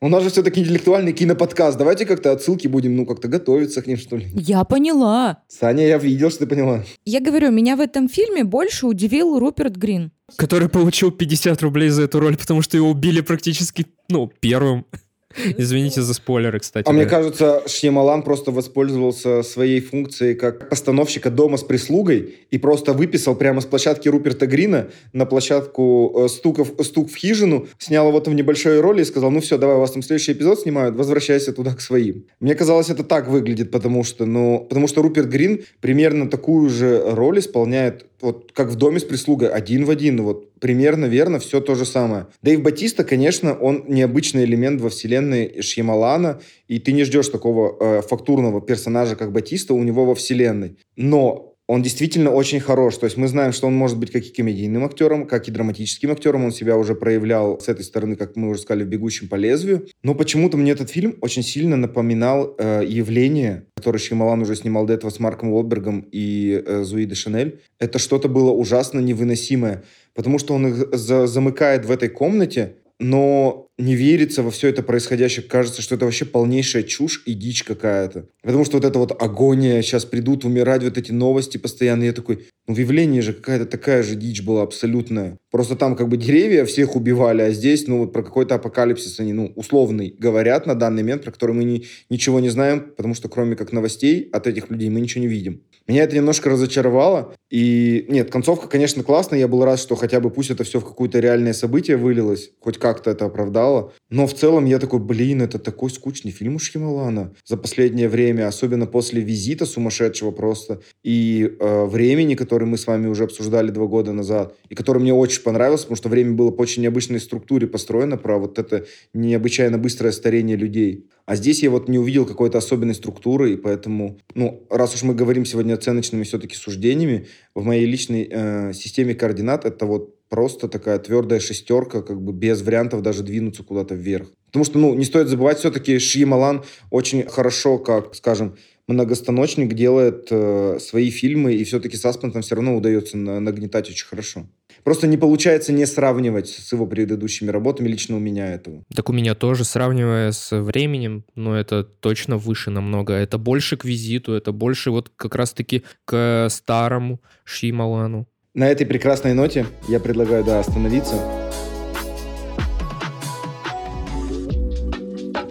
У нас же все-таки интеллектуальный киноподкаст. Давайте как-то отсылки будем, ну, как-то готовиться к ним, что ли. Я поняла. Саня, я видел, что ты поняла. Я говорю, меня в этом фильме больше удивил Руперт Грин. Который получил 50 рублей за эту роль, потому что его убили практически, ну, первым. (laughs) Извините за спойлеры, кстати. А да. мне кажется, Шьямалан просто воспользовался своей функцией как постановщика дома с прислугой и просто выписал прямо с площадки Руперта Грина на площадку э, стуков, стук в хижину, снял его там в небольшой роли и сказал, ну все, давай, у вас там следующий эпизод снимают, возвращайся туда к своим. Мне казалось, это так выглядит, потому что, ну, потому что Руперт Грин примерно такую же роль исполняет вот как в доме с прислугой, один в один, вот примерно верно, все то же самое. Дэйв Батиста, конечно, он необычный элемент во вселенной Шьямалана, и ты не ждешь такого э, фактурного персонажа, как Батиста, у него во вселенной. Но он действительно очень хорош. То есть мы знаем, что он может быть как и комедийным актером, как и драматическим актером. Он себя уже проявлял с этой стороны, как мы уже сказали, в «Бегущем по лезвию». Но почему-то мне этот фильм очень сильно напоминал э, явление, которое Шьямалан уже снимал до этого с Марком Уолбергом и э, Зуи де Шанель. Это что-то было ужасно невыносимое, потому что он их за замыкает в этой комнате, но не верится во все это происходящее. Кажется, что это вообще полнейшая чушь и дичь какая-то. Потому что вот эта вот агония, сейчас придут умирать, вот эти новости постоянно. Я такой, ну в явлении же какая-то такая же дичь была абсолютная. Просто там как бы деревья всех убивали, а здесь, ну вот про какой-то апокалипсис они, ну, условный говорят на данный момент, про который мы не, ничего не знаем, потому что кроме как новостей от этих людей мы ничего не видим. Меня это немножко разочаровало. И нет, концовка, конечно, классная. Я был рад, что хотя бы пусть это все в какое-то реальное событие вылилось, хоть как-то это оправдало. Но в целом я такой, блин, это такой скучный фильм у Шьямалана за последнее время, особенно после визита сумасшедшего просто и э, времени, который мы с вами уже обсуждали два года назад, и который мне очень понравился, потому что время было по очень необычной структуре построено, про вот это необычайно быстрое старение людей. А здесь я вот не увидел какой-то особенной структуры, и поэтому, ну, раз уж мы говорим сегодня оценочными все-таки суждениями, в моей личной э, системе координат это вот просто такая твердая шестерка, как бы без вариантов даже двинуться куда-то вверх. Потому что, ну, не стоит забывать, все-таки Шьямалан очень хорошо, как, скажем, многостаночник делает э, свои фильмы, и все-таки с Аспентом все равно удается на, нагнетать очень хорошо. Просто не получается не сравнивать с его предыдущими работами, лично у меня этого. Так у меня тоже, сравнивая с временем, но это точно выше намного. Это больше к визиту, это больше вот как раз-таки к старому Шьямалану. На этой прекрасной ноте я предлагаю, да, остановиться.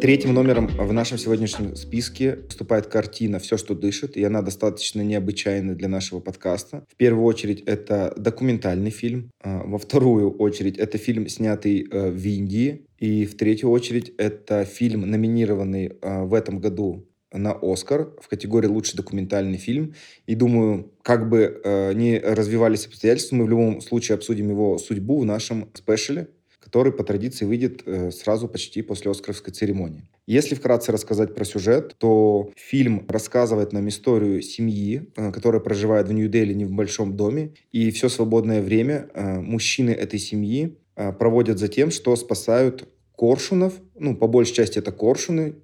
Третьим номером в нашем сегодняшнем списке выступает картина «Все, что дышит», и она достаточно необычайна для нашего подкаста. В первую очередь это документальный фильм, а, во вторую очередь это фильм, снятый э, в Индии, и в третью очередь это фильм, номинированный э, в этом году на Оскар в категории «Лучший документальный фильм». И думаю, как бы э, ни развивались обстоятельства, мы в любом случае обсудим его судьбу в нашем спешле, который по традиции выйдет э, сразу почти после Оскаровской церемонии. Если вкратце рассказать про сюжет, то фильм рассказывает нам историю семьи, э, которая проживает в Нью-Дели не в большом доме, и все свободное время э, мужчины этой семьи проводят за тем, что спасают коршунов, ну, по большей части это коршуны,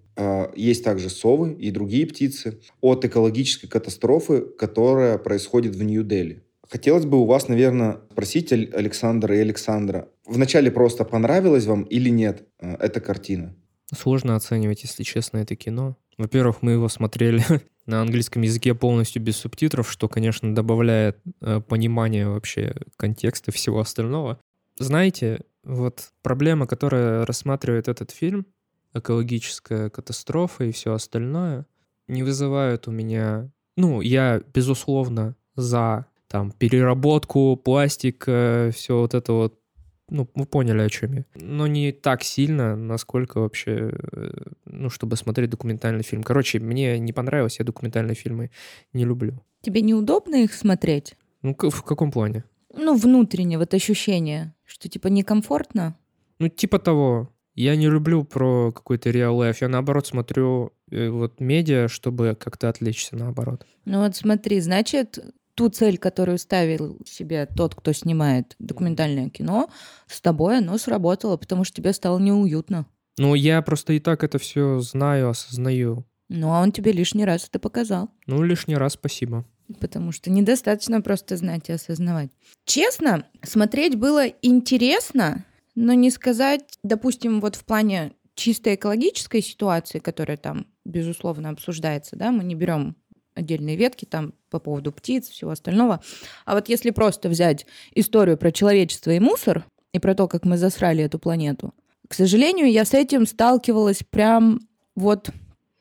есть также совы и другие птицы, от экологической катастрофы, которая происходит в Нью-Дели. Хотелось бы у вас, наверное, спросить Александра и Александра, вначале просто понравилась вам или нет э, эта картина? Сложно оценивать, если честно, это кино. Во-первых, мы его смотрели (laughs) на английском языке полностью без субтитров, что, конечно, добавляет э, понимание вообще контекста всего остального. Знаете, вот проблема, которая рассматривает этот фильм, экологическая катастрофа и все остальное, не вызывают у меня... Ну, я, безусловно, за там переработку, пластик, все вот это вот ну, вы поняли, о чем я. Но не так сильно, насколько вообще, э, ну, чтобы смотреть документальный фильм. Короче, мне не понравилось, я документальные фильмы не люблю. Тебе неудобно их смотреть? Ну, в каком плане? Ну, внутренне, вот ощущение, что типа некомфортно? Ну, типа того. Я не люблю про какой-то реал лайф. Я наоборот смотрю э, вот медиа, чтобы как-то отвлечься наоборот. Ну вот смотри, значит, ту цель, которую ставил себе тот, кто снимает документальное кино, с тобой оно сработало, потому что тебе стало неуютно. Ну, я просто и так это все знаю, осознаю. Ну, а он тебе лишний раз это показал. Ну, лишний раз спасибо. потому что недостаточно просто знать и осознавать. Честно, смотреть было интересно, но не сказать, допустим, вот в плане чисто экологической ситуации, которая там, безусловно, обсуждается, да, мы не берем отдельные ветки там по поводу птиц, всего остального. А вот если просто взять историю про человечество и мусор, и про то, как мы засрали эту планету, к сожалению, я с этим сталкивалась прям вот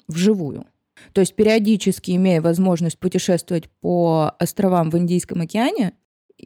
вживую. То есть периодически, имея возможность путешествовать по островам в Индийском океане,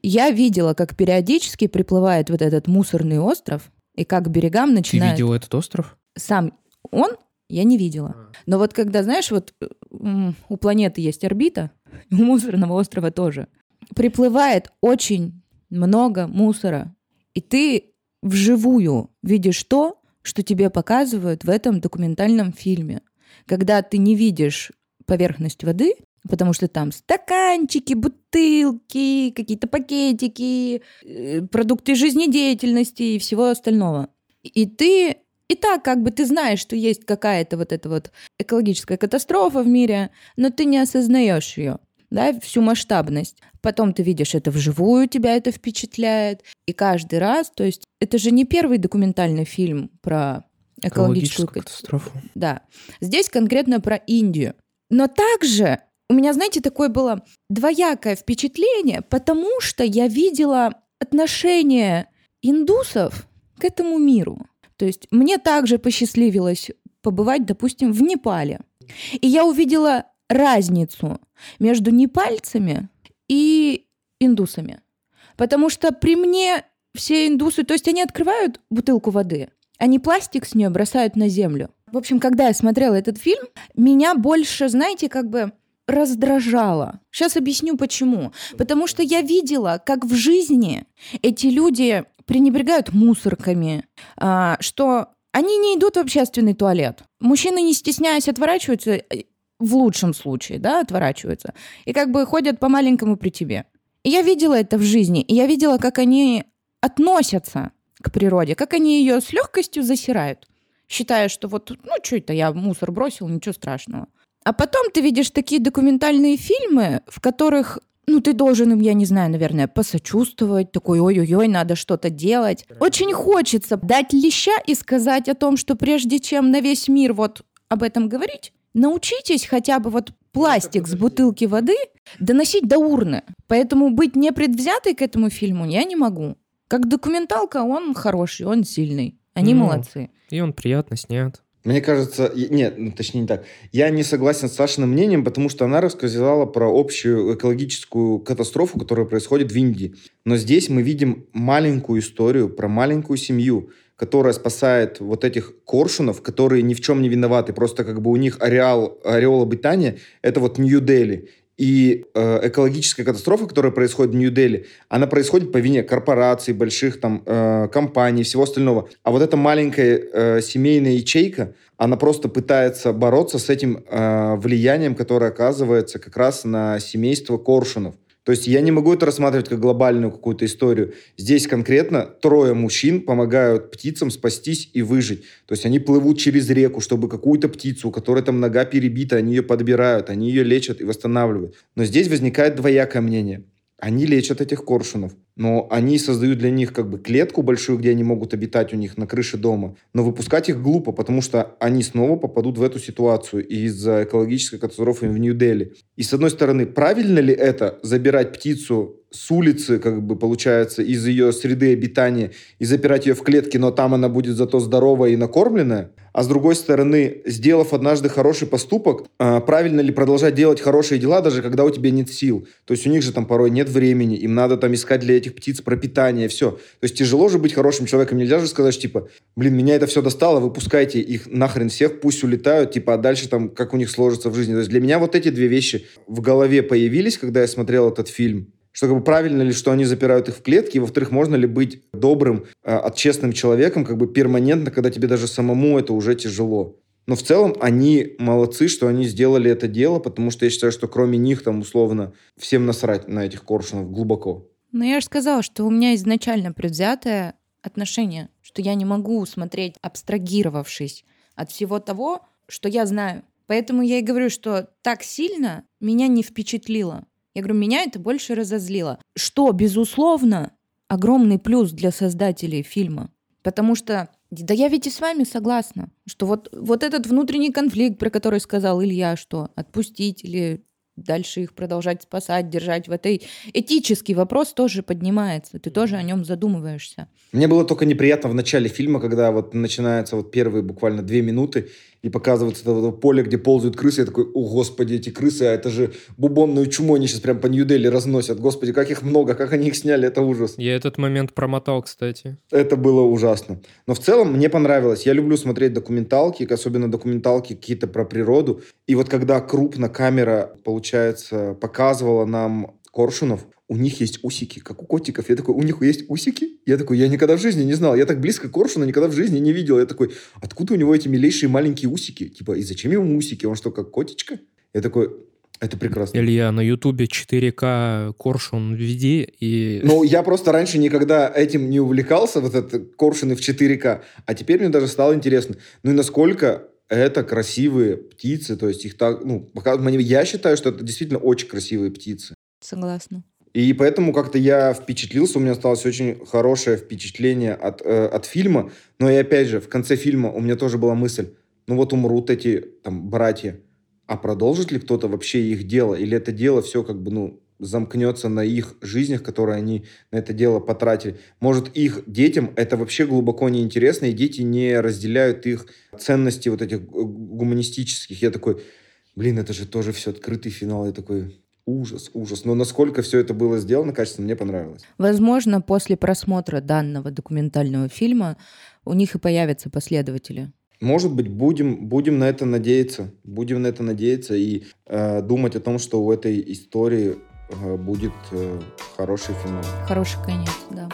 я видела, как периодически приплывает вот этот мусорный остров, и как берегам начинает... Ты видела этот остров? Сам он я не видела. А. Но вот когда, знаешь, вот у планеты есть орбита, (laughs) у мусорного острова тоже, приплывает очень много мусора, и ты вживую видишь то, что тебе показывают в этом документальном фильме. Когда ты не видишь поверхность воды, потому что там стаканчики, бутылки, какие-то пакетики, э, продукты жизнедеятельности и всего остального. И ты и так как бы ты знаешь, что есть какая-то вот эта вот экологическая катастрофа в мире, но ты не осознаешь ее, да, всю масштабность. Потом ты видишь это вживую, тебя это впечатляет. И каждый раз, то есть это же не первый документальный фильм про экологическую катастрофу. Да. Здесь конкретно про Индию. Но также у меня, знаете, такое было двоякое впечатление, потому что я видела отношение индусов к этому миру. То есть мне также посчастливилось побывать, допустим, в Непале. И я увидела разницу между непальцами и индусами. Потому что при мне все индусы, то есть они открывают бутылку воды, они пластик с нее бросают на землю. В общем, когда я смотрела этот фильм, меня больше, знаете, как бы раздражало. Сейчас объясню почему. Потому что я видела, как в жизни эти люди пренебрегают мусорками, а, что они не идут в общественный туалет. Мужчины, не стесняясь, отворачиваются, э, в лучшем случае, да, отворачиваются, и как бы ходят по-маленькому при тебе. И я видела это в жизни, и я видела, как они относятся к природе, как они ее с легкостью засирают, считая, что вот, ну, что это, я мусор бросил, ничего страшного. А потом ты видишь такие документальные фильмы, в которых ну, ты должен им, я не знаю, наверное, посочувствовать, такой, ой-ой-ой, надо что-то делать. Очень хочется дать леща и сказать о том, что прежде чем на весь мир вот об этом говорить, научитесь хотя бы вот пластик с бутылки воды доносить до урны. Поэтому быть непредвзятой к этому фильму я не могу. Как документалка он хороший, он сильный. Они ну, молодцы. И он приятно снят. Мне кажется, нет, ну, точнее не так. Я не согласен с Сашиным мнением, потому что она рассказала про общую экологическую катастрофу, которая происходит в Индии. Но здесь мы видим маленькую историю про маленькую семью, которая спасает вот этих коршунов, которые ни в чем не виноваты. Просто как бы у них ареал, ореол обитания — это вот Нью-Дели. И э, экологическая катастрофа, которая происходит в Нью-Дели, она происходит по вине корпораций, больших там э, компаний, всего остального. А вот эта маленькая э, семейная ячейка, она просто пытается бороться с этим э, влиянием, которое оказывается как раз на семейство коршунов. То есть я не могу это рассматривать как глобальную какую-то историю. Здесь конкретно трое мужчин помогают птицам спастись и выжить. То есть они плывут через реку, чтобы какую-то птицу, у которой там нога перебита, они ее подбирают, они ее лечат и восстанавливают. Но здесь возникает двоякое мнение. Они лечат этих коршунов, но они создают для них как бы клетку большую, где они могут обитать у них на крыше дома. Но выпускать их глупо, потому что они снова попадут в эту ситуацию из-за экологической катастрофы в Нью-Дели. И с одной стороны, правильно ли это забирать птицу с улицы, как бы получается, из ее среды обитания и запирать ее в клетке, но там она будет зато здоровая и накормленная? А с другой стороны, сделав однажды хороший поступок, а, правильно ли продолжать делать хорошие дела, даже когда у тебя нет сил? То есть у них же там порой нет времени, им надо там искать для этих птиц пропитание, все. То есть тяжело же быть хорошим человеком. Нельзя же сказать, типа, блин, меня это все достало, выпускайте их нахрен всех, пусть улетают, типа, а дальше там, как у них сложится в жизни. То есть для меня вот эти две вещи в голове появились, когда я смотрел этот фильм что как бы правильно ли, что они запирают их в клетки, и, во-вторых, можно ли быть добрым, э, честным человеком как бы перманентно, когда тебе даже самому это уже тяжело. Но в целом они молодцы, что они сделали это дело, потому что я считаю, что кроме них там условно всем насрать на этих коршунов глубоко. Ну я же сказала, что у меня изначально предвзятое отношение, что я не могу смотреть, абстрагировавшись от всего того, что я знаю. Поэтому я и говорю, что так сильно меня не впечатлило. Я говорю, меня это больше разозлило. Что, безусловно, огромный плюс для создателей фильма. Потому что, да я ведь и с вами согласна, что вот, вот этот внутренний конфликт, про который сказал Илья, что отпустить или дальше их продолжать спасать, держать в этой... Этический вопрос тоже поднимается, ты тоже о нем задумываешься. Мне было только неприятно в начале фильма, когда вот начинаются вот первые буквально две минуты, и показывается это, это поле, где ползают крысы. Я такой, о, господи, эти крысы, а это же бубонную чуму, они сейчас прям по Нью-Дели разносят. Господи, как их много, как они их сняли, это ужас. Я этот момент промотал, кстати. Это было ужасно. Но в целом мне понравилось. Я люблю смотреть документалки, особенно документалки какие-то про природу. И вот когда крупно камера, получается, показывала нам коршунов, у них есть усики, как у котиков. Я такой, у них есть усики? Я такой, я никогда в жизни не знал. Я так близко к коршуну никогда в жизни не видел. Я такой, откуда у него эти милейшие маленькие усики? Типа, и зачем ему усики? Он что, как котичка? Я такой, это прекрасно. Илья, на Ютубе 4К коршун введи и... Ну, я просто раньше никогда этим не увлекался, вот это коршуны в 4К, а теперь мне даже стало интересно. Ну и насколько это красивые птицы, то есть их так, ну, я считаю, что это действительно очень красивые птицы. Согласна. И поэтому как-то я впечатлился, у меня осталось очень хорошее впечатление от, э, от фильма. Но и опять же, в конце фильма у меня тоже была мысль, ну вот умрут эти там братья, а продолжит ли кто-то вообще их дело? Или это дело все как бы, ну, замкнется на их жизнях, которые они на это дело потратили. Может, их детям это вообще глубоко неинтересно, и дети не разделяют их ценности вот этих гуманистических. Я такой, блин, это же тоже все открытый финал. Я такой, ужас, ужас. Но насколько все это было сделано качественно, мне понравилось. Возможно, после просмотра данного документального фильма у них и появятся последователи. Может быть, будем, будем на это надеяться. Будем на это надеяться и э, думать о том, что у этой истории э, будет э, хороший финал. Хороший конец, да.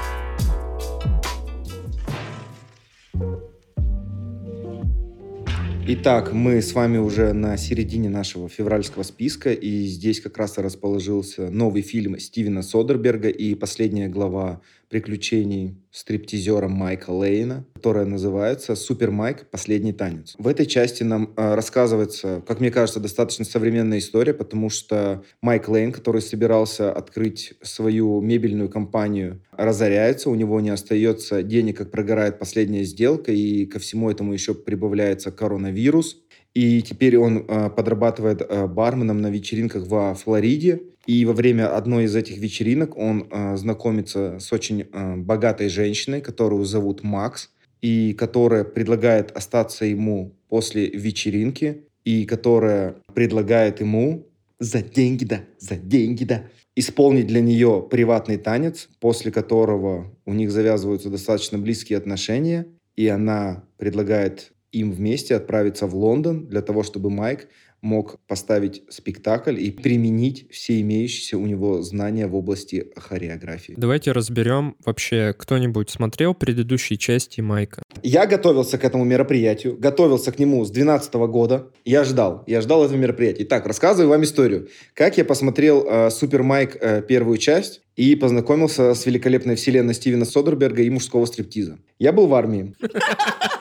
Итак, мы с вами уже на середине нашего февральского списка, и здесь как раз расположился новый фильм Стивена Содерберга и последняя глава приключений стриптизера Майка Лейна, которая называется «Супер Майк. Последний танец». В этой части нам э, рассказывается, как мне кажется, достаточно современная история, потому что Майк Лейн, который собирался открыть свою мебельную компанию, разоряется, у него не остается денег, как прогорает последняя сделка, и ко всему этому еще прибавляется коронавирус. И теперь он э, подрабатывает э, барменом на вечеринках во Флориде, и во время одной из этих вечеринок он э, знакомится с очень э, богатой женщиной, которую зовут Макс, и которая предлагает остаться ему после вечеринки, и которая предлагает ему за деньги, да, за деньги, да, исполнить для нее приватный танец, после которого у них завязываются достаточно близкие отношения, и она предлагает им вместе отправиться в Лондон для того, чтобы Майк мог поставить спектакль и применить все имеющиеся у него знания в области хореографии. Давайте разберем вообще, кто-нибудь смотрел предыдущие части Майка? Я готовился к этому мероприятию, готовился к нему с 2012 года. Я ждал, я ждал этого мероприятия. Итак, рассказываю вам историю. Как я посмотрел э, Супер Майк э, первую часть и познакомился с великолепной вселенной Стивена Содерберга и мужского стриптиза. Я был в армии. (laughs)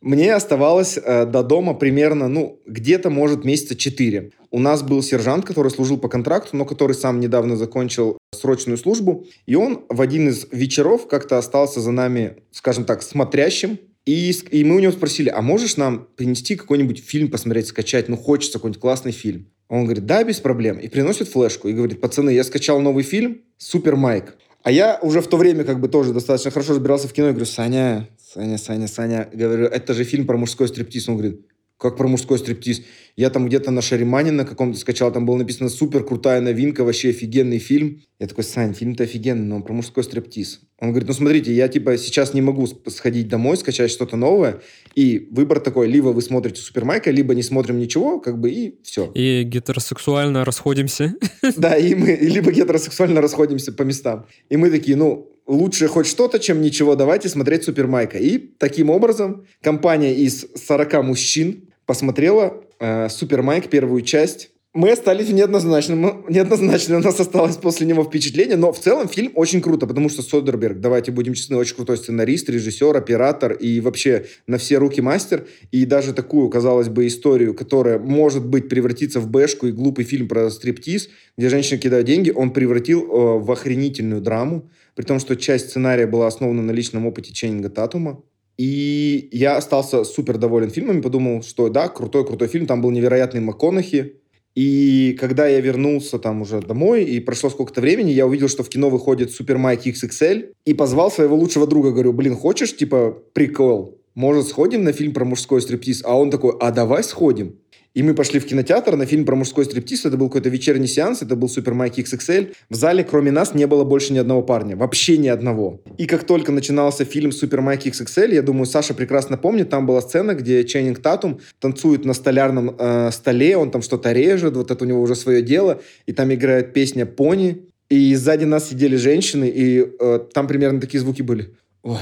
Мне оставалось э, до дома примерно, ну, где-то, может, месяца четыре. У нас был сержант, который служил по контракту, но который сам недавно закончил срочную службу. И он в один из вечеров как-то остался за нами, скажем так, смотрящим. И, и мы у него спросили, а можешь нам принести какой-нибудь фильм посмотреть, скачать? Ну, хочется какой-нибудь классный фильм. Он говорит, да, без проблем. И приносит флешку и говорит, пацаны, я скачал новый фильм «Супер Майк». А я уже в то время как бы тоже достаточно хорошо разбирался в кино. Я говорю, Саня, Саня, Саня, Саня, говорю, это же фильм про мужской стриптиз. Он говорит, как про мужской стриптиз? Я там где-то на Шаримане на каком-то скачал, там было написано супер крутая новинка, вообще офигенный фильм. Я такой, Сань, фильм-то офигенный, но он про мужской стриптиз. Он говорит, ну смотрите, я типа сейчас не могу сходить домой, скачать что-то новое, и выбор такой, либо вы смотрите Супермайка, либо не смотрим ничего, как бы и все. И гетеросексуально расходимся. (laughs) Да, и мы либо гетеросексуально расходимся по местам. И мы такие, ну, лучше хоть что-то, чем ничего, давайте смотреть Супермайка. И таким образом компания из 40 мужчин посмотрела э, Супермайк первую часть Мы остались в неоднозначном. Неоднозначно у нас осталось после него впечатление, но в целом фильм очень круто, потому что Содерберг, давайте будем честны, очень крутой сценарист, режиссер, оператор и вообще на все руки мастер. И даже такую, казалось бы, историю, которая может быть превратиться в бэшку и глупый фильм про стриптиз, где женщины кидают деньги, он превратил э, в охренительную драму, при том, что часть сценария была основана на личном опыте Ченнинга Татума. И я остался супер доволен фильмом, подумал, что да, крутой-крутой фильм, там был невероятный МакКонахи, и когда я вернулся там уже домой, и прошло сколько-то времени, я увидел, что в кино выходит Супер Майк XXL, и позвал своего лучшего друга, говорю, блин, хочешь, типа, прикол? Может, сходим на фильм про мужской стриптиз? А он такой, а давай сходим. И мы пошли в кинотеатр на фильм про мужской стриптиз. Это был какой-то вечерний сеанс, это был Супер Майк XXL. В зале, кроме нас, не было больше ни одного парня. Вообще ни одного. И как только начинался фильм Супер Майк XXL, я думаю, Саша прекрасно помнит, там была сцена, где Ченнинг Татум танцует на столярном э, столе, он там что-то режет, вот это у него уже свое дело, и там играет песня «Пони», и сзади нас сидели женщины, и э, там примерно такие звуки были. Ой,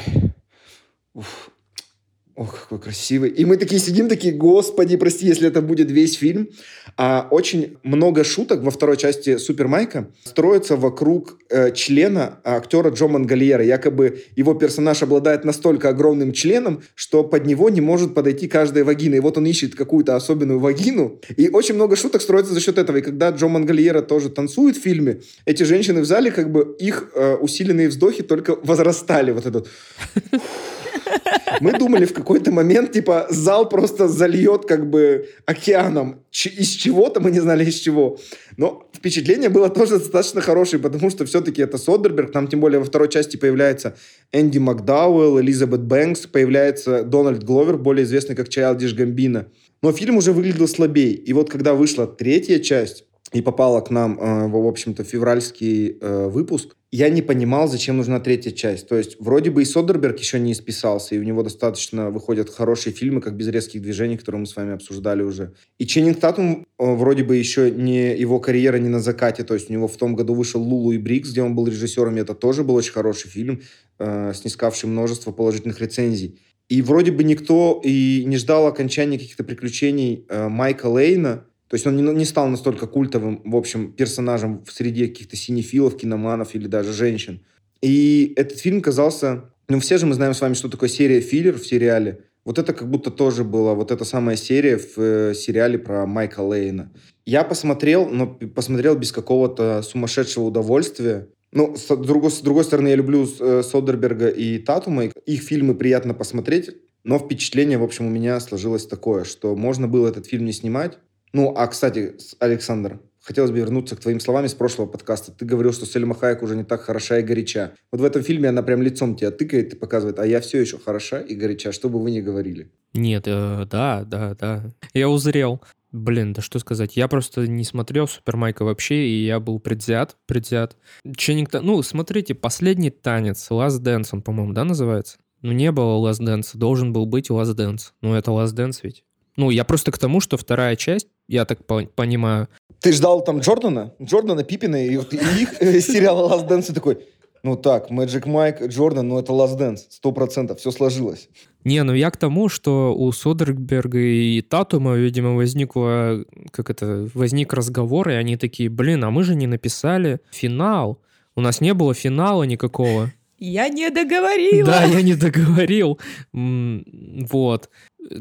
Уф, Ох, какой красивый. И мы такие сидим, такие, господи, прости, если это будет весь фильм. А очень много шуток во второй части Супер Майка строится вокруг э, члена актера Джо Мангальера. Якобы его персонаж обладает настолько огромным членом, что под него не может подойти каждая вагина. И вот он ищет какую-то особенную вагину. И очень много шуток строится за счет этого. И когда Джо Мангальера тоже танцует в фильме, эти женщины в зале, как бы их э, усиленные вздохи только возрастали. Вот этот... Мы думали в какой-то момент, типа, зал просто зальет как бы океаном. Ч- из чего-то, мы не знали из чего. Но впечатление было тоже достаточно хорошее, потому что все-таки это Содерберг, там тем более во второй части появляется Энди Макдауэлл, Элизабет Бэнкс, появляется Дональд Гловер, более известный как Чайлдиш Гамбина. Но фильм уже выглядел слабее. И вот когда вышла третья часть, и попала к нам, э, в общем-то, февральский э, выпуск, я не понимал, зачем нужна третья часть. То есть вроде бы и Содерберг еще не исписался, и у него достаточно выходят хорошие фильмы, как «Без резких движений», которые мы с вами обсуждали уже. И Ченнинг Татум э, вроде бы еще не его карьера не на закате, то есть у него в том году вышел «Лулу и Брикс», где он был режиссером, и это тоже был очень хороший фильм, э, снискавший множество положительных рецензий. И вроде бы никто и не ждал окончания каких-то приключений э, Майка Лейна, то есть он не, не стал настолько культовым, в общем, персонажем в среде каких-то синефилов, киноманов или даже женщин. И этот фильм казался... Ну, все же мы знаем с вами, что такое серия филлер в сериале. Вот это как будто тоже была вот эта самая серия в э, сериале про Майка Лейна. Я посмотрел, но посмотрел без какого-то сумасшедшего удовольствия. Ну, с другой, с другой стороны, я люблю э, Содерберга и Татума. Их фильмы приятно посмотреть. Но впечатление, в общем, у меня сложилось такое, что можно было этот фильм не снимать, ну, а, кстати, Александр, хотелось бы вернуться к твоим словам из прошлого подкаста. Ты говорил, что Сельма Хайек уже не так хороша и горяча. Вот в этом фильме она прям лицом тебя тыкает и показывает, а я все еще хороша и горяча, что бы вы ни говорили. Нет, э, да, да, да. Я узрел. Блин, да что сказать. Я просто не смотрел Супермайка вообще, и я был предвзят, предвзят. Ченнинг... Ну, смотрите, последний танец, Last Dance, он, по-моему, да, называется? Ну, не было Last Dance, должен был быть Last Dance. Ну, это Last Dance ведь. Ну, я просто к тому, что вторая часть, я так по понимаю... Ты ждал там Джордана? Джордана, Пиппина и, вот, их э, сериала Last Dance такой... Ну так, Мэджик Майк, Джордан, ну это Last Dance, сто процентов, все сложилось. Не, ну я к тому, что у Содерберга и Татума, видимо, возникло, как это, возник разговор, и они такие, блин, а мы же не написали финал. У нас не было финала никакого. Я не договорила. Да, я не договорил. Вот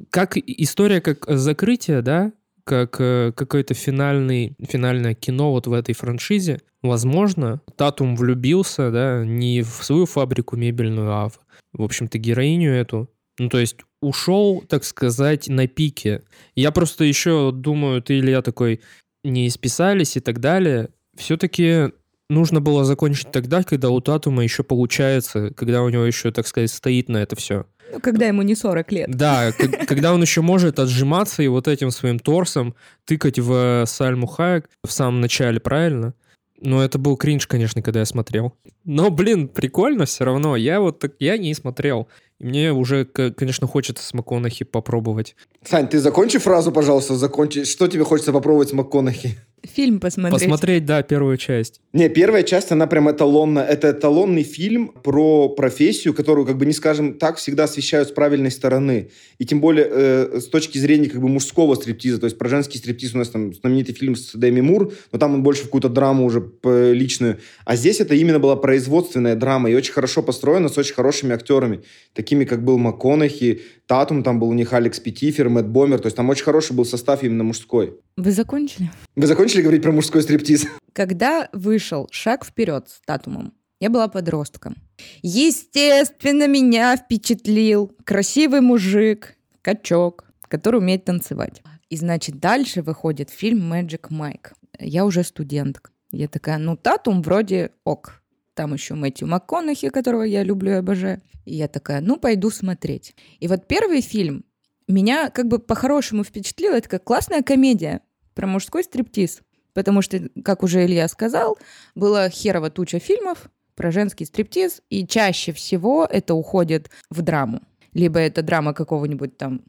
как история как закрытие, да, как э, какое-то финальный, финальное кино вот в этой франшизе. Возможно, Татум влюбился, да, не в свою фабрику мебельную, а в, в общем-то, героиню эту. Ну, то есть ушел, так сказать, на пике. Я просто еще думаю, ты или я такой, не исписались и так далее. Все-таки нужно было закончить тогда, когда у Татума еще получается, когда у него еще, так сказать, стоит на это все. Ну, когда ему не 40 лет. Да, когда он еще может отжиматься и вот этим своим торсом тыкать в Сальму Хайек в самом начале, правильно? Но это был кринж, конечно, когда я смотрел. Но, блин, прикольно все равно. Я вот так, я не смотрел. И мне уже, конечно, хочется с МакКонахи попробовать. Сань, ты закончи фразу, пожалуйста, закончи. Что тебе хочется попробовать с МакКонахи? Фильм посмотреть. Посмотреть, да, первую часть. Не, первая часть, она прям эталонна. Это эталонный фильм про профессию, которую, как бы не скажем так, всегда освещают с правильной стороны. И тем более э, с точки зрения как бы мужского стриптиза. То есть про женский стриптиз у нас там знаменитый фильм с Дэми Мур, но там он больше в какую-то драму уже личную. А здесь это именно была производственная драма и очень хорошо построена, с очень хорошими актерами. Такими, как был МакКонахи, Татум, там был у них Алекс Петифер, Мэтт Бомер. То есть там очень хороший был состав именно мужской. Вы закончили? Вы закончили говорить про мужской стриптиз? Когда вышел «Шаг вперед» с Татумом, я была подростком. Естественно, меня впечатлил красивый мужик, качок, который умеет танцевать. И, значит, дальше выходит фильм «Magic Mike». Я уже студентка. Я такая, ну, Татум вроде ок. Там еще Мэтью МакКонахи, которого я люблю и обожаю. И я такая, ну, пойду смотреть. И вот первый фильм меня как бы по-хорошему впечатлил. Это как классная комедия про мужской стриптиз. Потому что, как уже Илья сказал, была херова туча фильмов про женский стриптиз, и чаще всего это уходит в драму. Либо это драма какого-нибудь там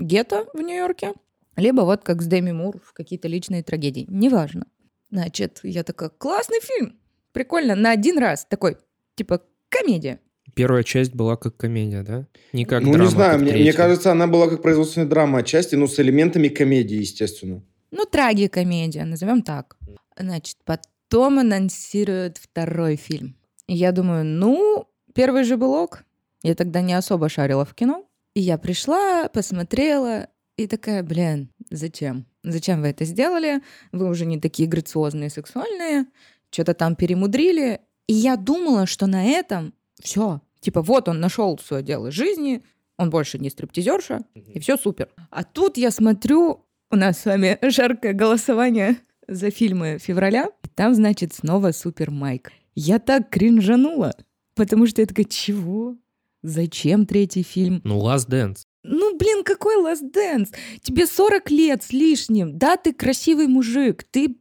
гетто в Нью-Йорке, либо вот как с Дэми Мур в какие-то личные трагедии. Неважно. Значит, я такая, классный фильм, прикольно, на один раз. Такой, типа, комедия. Первая часть была как комедия, да? Не как ну, драма, не знаю, как мне, мне кажется, она была как производственная драма отчасти, но с элементами комедии, естественно. Ну, трагикомедия, назовем так. Значит, потом анонсируют второй фильм. И я думаю, ну, первый же был ок. Я тогда не особо шарила в кино. И я пришла, посмотрела, и такая, блин, зачем? Зачем вы это сделали? Вы уже не такие грациозные, сексуальные. Что-то там перемудрили. И я думала, что на этом все. Типа, вот он нашел свое дело жизни, он больше не стриптизерша, и все супер. А тут я смотрю, у нас с вами (laughs) жаркое голосование за фильмы февраля. И там, значит, снова Супер Майк. Я так кринжанула, потому что я такая, чего? Зачем третий фильм? Ну, Last Dance. Ну, блин, какой Last Dance? Тебе 40 лет с лишним. Да, ты красивый мужик. Ты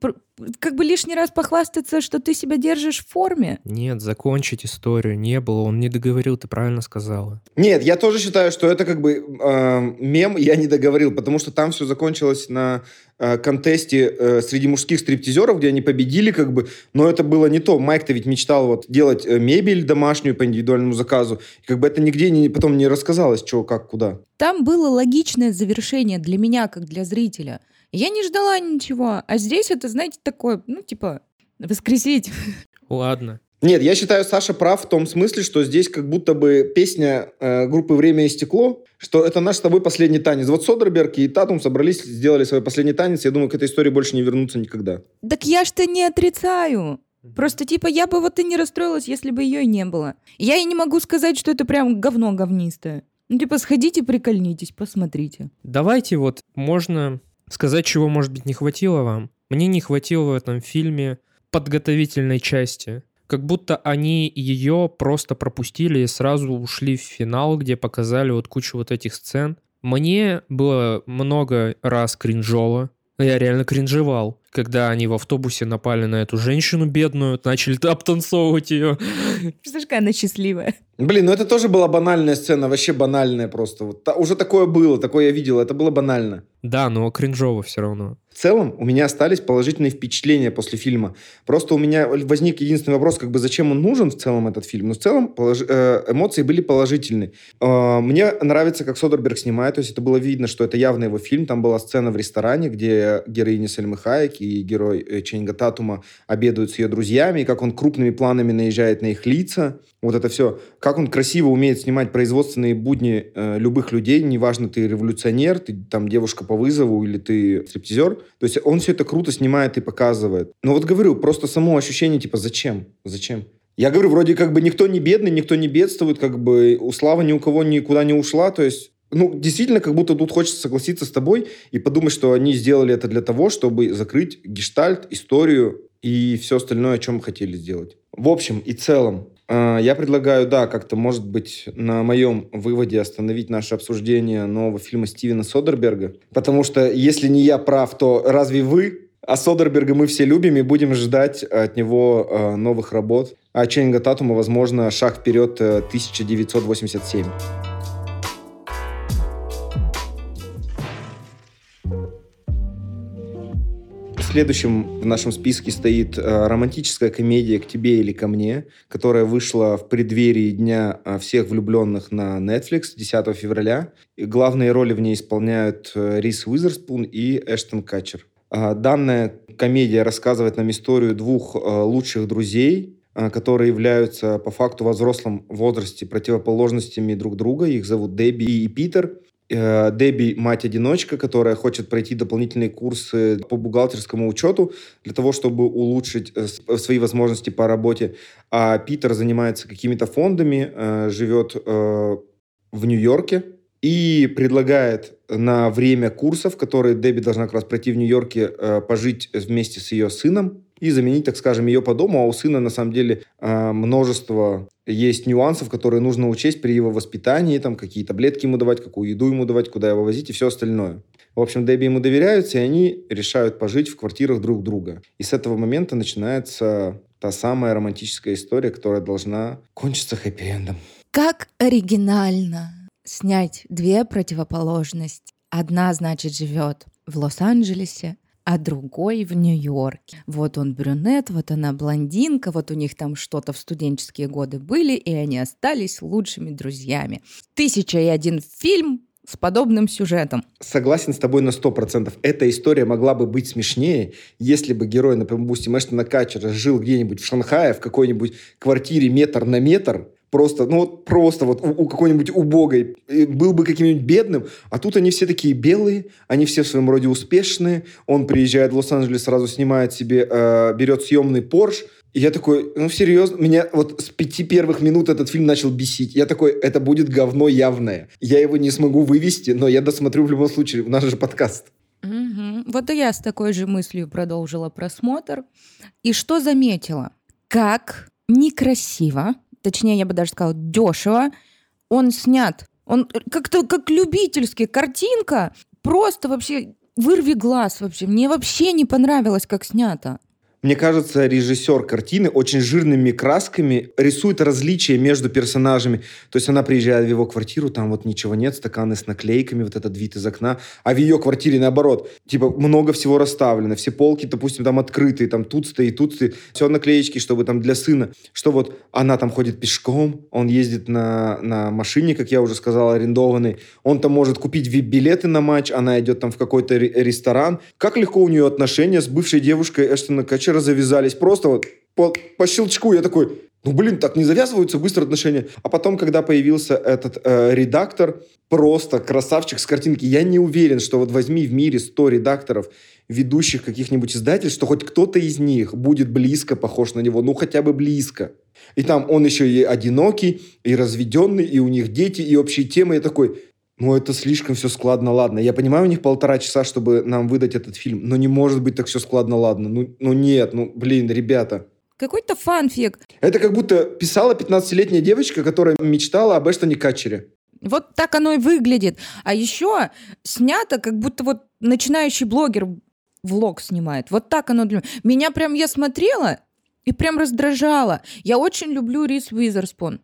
как бы лишний раз похвастаться, что ты себя держишь в форме. Нет, закончить историю не было. Он не договорил, ты правильно сказала. Нет, я тоже считаю, что это как бы э, мем, я не договорил, потому что там все закончилось на э, контесте э, среди мужских стриптизеров, где они победили, как бы, но это было не то. Майк-то ведь мечтал вот делать э, мебель домашнюю по индивидуальному заказу, и как бы это нигде не, потом не рассказалось, что, как, куда. Там было логичное завершение для меня, как для зрителя – я не ждала ничего. А здесь это, знаете, такое, ну, типа, воскресить. Ладно. Нет, я считаю, Саша прав в том смысле, что здесь как будто бы песня э, группы «Время и стекло», что это наш с тобой последний танец. Вот Содерберг и Татум собрались, сделали свой последний танец. Я думаю, к этой истории больше не вернуться никогда. Так я ж-то не отрицаю. Просто, типа, я бы вот и не расстроилась, если бы ее и не было. Я и не могу сказать, что это прям говно говнистое. Ну, типа, сходите, прикольнитесь, посмотрите. Давайте вот, можно Сказать, чего, может быть, не хватило вам? Мне не хватило в этом фильме подготовительной части. Как будто они ее просто пропустили и сразу ушли в финал, где показали вот кучу вот этих сцен. Мне было много раз кринжово. Я реально кринжевал, когда они в автобусе напали на эту женщину бедную, начали обтанцовывать ее. Представляешь, какая она счастливая. Блин, ну это тоже была банальная сцена, вообще банальная просто. Вот, та, уже такое было, такое я видел, это было банально. Да, но кринжово все равно. В целом, у меня остались положительные впечатления после фильма. Просто у меня возник единственный вопрос, как бы зачем он нужен в целом, этот фильм. Но в целом полож... Э, эмоции были положительные. Э, мне нравится, как Содерберг снимает, то есть это было видно, что это явно его фильм. Там была сцена в ресторане, где героиня Сельмы Хайек и герой э, Ченга Татума обедают с ее друзьями, как он крупными планами наезжает на их лица. Вот это все. Как он красиво умеет снимать производственные будни э, любых людей, неважно, ты революционер, ты там девушка по вызову или ты стриптизер. То есть он все это круто снимает и показывает. Но вот говорю, просто само ощущение, типа, зачем? Зачем? Я говорю, вроде как бы никто не бедный, никто не бедствует, как бы у славы ни у кого никуда не ушла, то есть ну, действительно, как будто тут хочется согласиться с тобой и подумать, что они сделали это для того, чтобы закрыть гештальт, историю и все остальное, о чем хотели сделать. В общем и целом, а, я предлагаю, да, как-то, может быть, на моем выводе остановить наше обсуждение нового фильма Стивена Содерберга. Потому что, если не я прав, то разве вы? А Содерберга мы все любим и будем ждать от него э, новых работ. А Ченнинга Татума, возможно, шаг вперед 1987. Следующим в нашем списке стоит э, романтическая комедия «К тебе или ко мне», которая вышла в преддверии Дня э, всех влюбленных на Netflix 10 февраля. И главные роли в ней исполняют э, Рис Уизерспун и Эштон Катчер. А, данная комедия рассказывает нам историю двух лучших друзей, которые являются по факту во взрослом возрасте противоположностями друг друга. Их зовут Дебби и Питер. Э, Дебби – мать-одиночка, которая хочет пройти дополнительные курсы по бухгалтерскому учету для того, чтобы улучшить э, свои возможности по работе. А Питер занимается какими-то фондами, э, живет в Нью-Йорке и предлагает на время курсов, которые Дебби должна как раз пройти в Нью-Йорке, пожить вместе с ее сыном, и заменить, так скажем, ее по дому, а у сына на самом деле множество есть нюансов, которые нужно учесть при его воспитании, там какие таблетки ему давать, какую еду ему давать, куда его возить и все остальное. В общем, Дебби ему доверяются, и они решают пожить в квартирах друг друга. И с этого момента начинается та самая романтическая история, которая должна кончиться хэппи-эндом. Как оригинально снять две противоположности. Одна, значит, живет в Лос-Анджелесе, а другой в Нью-Йорке. Вот он брюнет, вот она блондинка, вот у них там что-то в студенческие годы были, и они остались лучшими друзьями. Тысяча и один фильм с подобным сюжетом. Согласен с тобой на сто процентов. Эта история могла бы быть смешнее, если бы герой, например, пусть и Эштона Катчера жил где-нибудь в Шанхае, в какой-нибудь квартире метр на метр, просто, ну вот просто вот у, у какой-нибудь убогой был бы каким-нибудь бедным, а тут они все такие белые, они все в своем роде успешные, он приезжает в Лос-Анджелес, сразу снимает себе, э, берет съемный Порш, и я такой, ну серьезно, меня вот с пяти первых минут этот фильм начал бесить. Я такой, это будет говно явное. Я его не смогу вывести, но я досмотрю в любом случае, в наш же подкаст. Угу. Вот и я с такой же мыслью продолжила просмотр. И что заметила? Как некрасиво точнее, я бы даже сказала, дешево, он снят. Он как-то как любительский, картинка, просто вообще вырви глаз вообще. Мне вообще не понравилось, как снято. Мне кажется, режиссер картины очень жирными красками рисует различия между персонажами. То есть она приезжает в его квартиру, там вот ничего нет, стаканы с наклейками, вот этот вид из окна. А в ее квартире наоборот, типа много всего расставлено. Все полки, допустим, там открытые, там тут стоит, тут стоит. Все наклеечки, чтобы там для сына. Что вот она там ходит пешком, он ездит на, на машине, как я уже сказал, арендованный. Он там может купить вип-билеты на матч, она идет там в какой-то ресторан. Как легко у нее отношения с бывшей девушкой Эштона Кача вечера завязались. Просто вот по, по щелчку я такой, ну, блин, так не завязываются быстро отношения. А потом, когда появился этот э, редактор, просто красавчик с картинки. Я не уверен, что вот возьми в мире 100 редакторов, ведущих каких-нибудь издательств, что хоть кто-то из них будет близко похож на него, ну, хотя бы близко. И там он еще и одинокий, и разведенный, и у них дети, и общие темы. Я такой, ну, это слишком все складно, ладно. Я понимаю, у них полтора часа, чтобы нам выдать этот фильм, но не может быть так все складно, ладно. Ну, ну нет, ну, блин, ребята. Какой-то фанфик. Это как будто писала 15-летняя девочка, которая мечтала об Эштоне Катчере. Вот так оно и выглядит. А еще снято, как будто вот начинающий блогер влог снимает. Вот так оно для меня. прям я смотрела и прям раздражало. Я очень люблю Рис Уизерспун.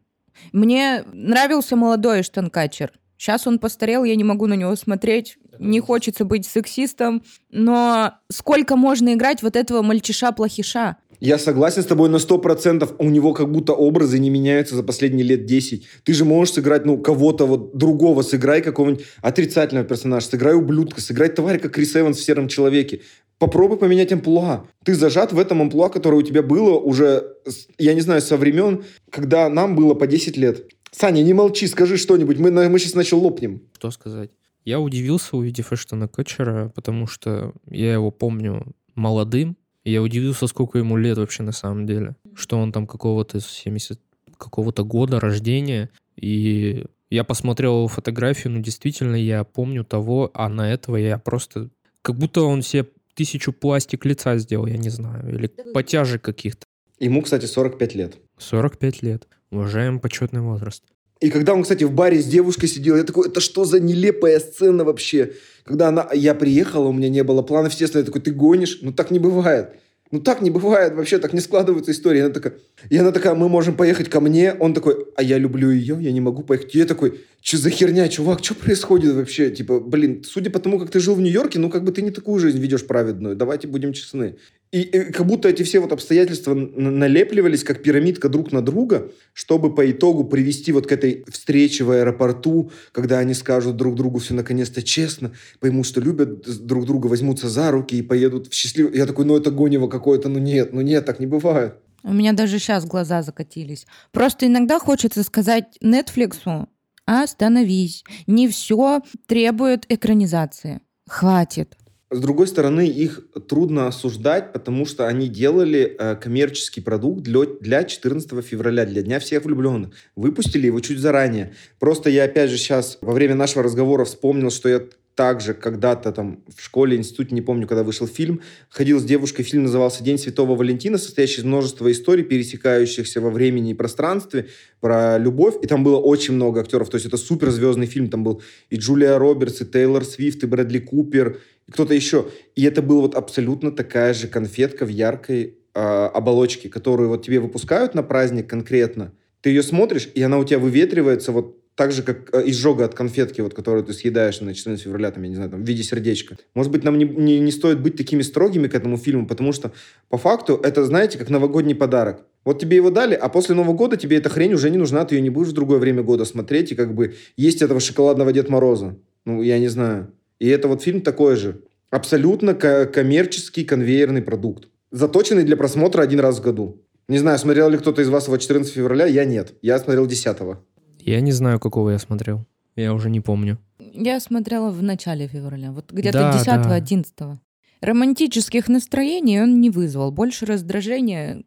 Мне нравился молодой Эштон Катчер. Сейчас он постарел, я не могу на него смотреть. Не хочется быть сексистом. Но сколько можно играть вот этого мальчиша-плохиша? Я согласен с тобой на сто процентов. У него как будто образы не меняются за последние лет 10. Ты же можешь сыграть, ну, кого-то вот другого. Сыграй какого-нибудь отрицательного персонажа. Сыграй ублюдка. Сыграй тварь, как Крис Эванс в «Сером человеке». Попробуй поменять амплуа. Ты зажат в этом амплуа, которое у тебя было уже, я не знаю, со времен, когда нам было по 10 лет. Саня, не молчи, скажи что-нибудь, мы, мы сейчас начал лопнем. Что сказать? Я удивился, увидев Эштона Кэтчера, потому что я его помню молодым, и я удивился, сколько ему лет вообще на самом деле. Что он там какого-то 70 какого-то года рождения, и я посмотрел его фотографию, ну действительно, я помню того, а на этого я просто... Как будто он себе тысячу пластик лица сделал, я не знаю, или потяжек каких-то. Ему, кстати, 45 лет. 45 лет. Уважаем почетный возраст. И когда он, кстати, в баре с девушкой сидел, я такой, это что за нелепая сцена вообще? Когда она, я приехала, у меня не было планов, естественно, я такой, ты гонишь? Ну так не бывает. Ну так не бывает, вообще так не складываются истории. Она такая, и она такая, мы можем поехать ко мне. Он такой, а я люблю ее, я не могу поехать. И я такой, что за херня, чувак, что происходит вообще? Типа, блин, судя по тому, как ты жил в Нью-Йорке, ну как бы ты не такую жизнь ведешь праведную. Давайте будем честны. И, и как будто эти все вот обстоятельства налепливались как пирамидка друг на друга, чтобы по итогу привести вот к этой встрече в аэропорту, когда они скажут друг другу все наконец-то честно, поймут, что любят друг друга, возьмутся за руки и поедут в счастливый... Я такой, ну это гонево какое-то, ну нет, ну нет, так не бывает. У меня даже сейчас глаза закатились. Просто иногда хочется сказать Netflix, остановись. Не все требует экранизации. Хватит. С другой стороны, их трудно осуждать, потому что они делали э, коммерческий продукт для, для 14 февраля, для Дня всех влюбленных. Выпустили его чуть заранее. Просто я опять же сейчас во время нашего разговора вспомнил, что я также когда-то там в школе, институте, не помню, когда вышел фильм, ходил с девушкой, фильм назывался «День Святого Валентина», состоящий из множества историй, пересекающихся во времени и пространстве, про любовь, и там было очень много актеров, то есть это суперзвездный фильм, там был и Джулия Робертс, и Тейлор Свифт, и Брэдли Купер, и кто-то еще. И это была вот абсолютно такая же конфетка в яркой э, оболочке, которую вот тебе выпускают на праздник конкретно. Ты ее смотришь, и она у тебя выветривается вот так же, как э, изжога от конфетки, вот, которую ты съедаешь на 14 февраля, там, я не знаю, там, в виде сердечка. Может быть, нам не, не, не стоит быть такими строгими к этому фильму, потому что, по факту, это, знаете, как новогодний подарок. Вот тебе его дали, а после Нового года тебе эта хрень уже не нужна, ты ее не будешь в другое время года смотреть, и как бы есть этого шоколадного Дед Мороза. Ну, я не знаю. И это вот фильм такой же. Абсолютно коммерческий конвейерный продукт. Заточенный для просмотра один раз в году. Не знаю, смотрел ли кто-то из вас его 14 февраля, я нет. Я смотрел 10 -го. Я не знаю, какого я смотрел. Я уже не помню. Я смотрела в начале февраля, вот где-то да, 10-11. Да. Романтических настроений он не вызвал, больше раздражения.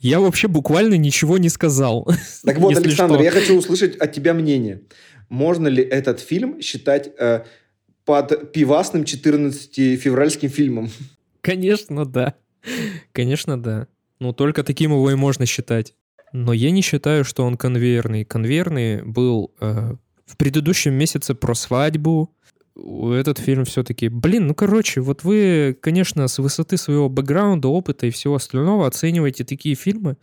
Я вообще буквально ничего не сказал. (laughs) Так вот, Александр, что. я хочу услышать от тебя мнение. Можно ли этот фильм считать э, под пивасным 14-февральским фильмом. Конечно, да. Конечно, да. Ну, только таким его и можно считать. Но я не считаю, что он конвейерный. Конвейерный был э, в предыдущем месяце про свадьбу. Этот фильм все-таки... Блин, ну, короче, вот вы, конечно, с высоты своего бэкграунда, опыта и всего остального оцениваете такие фильмы.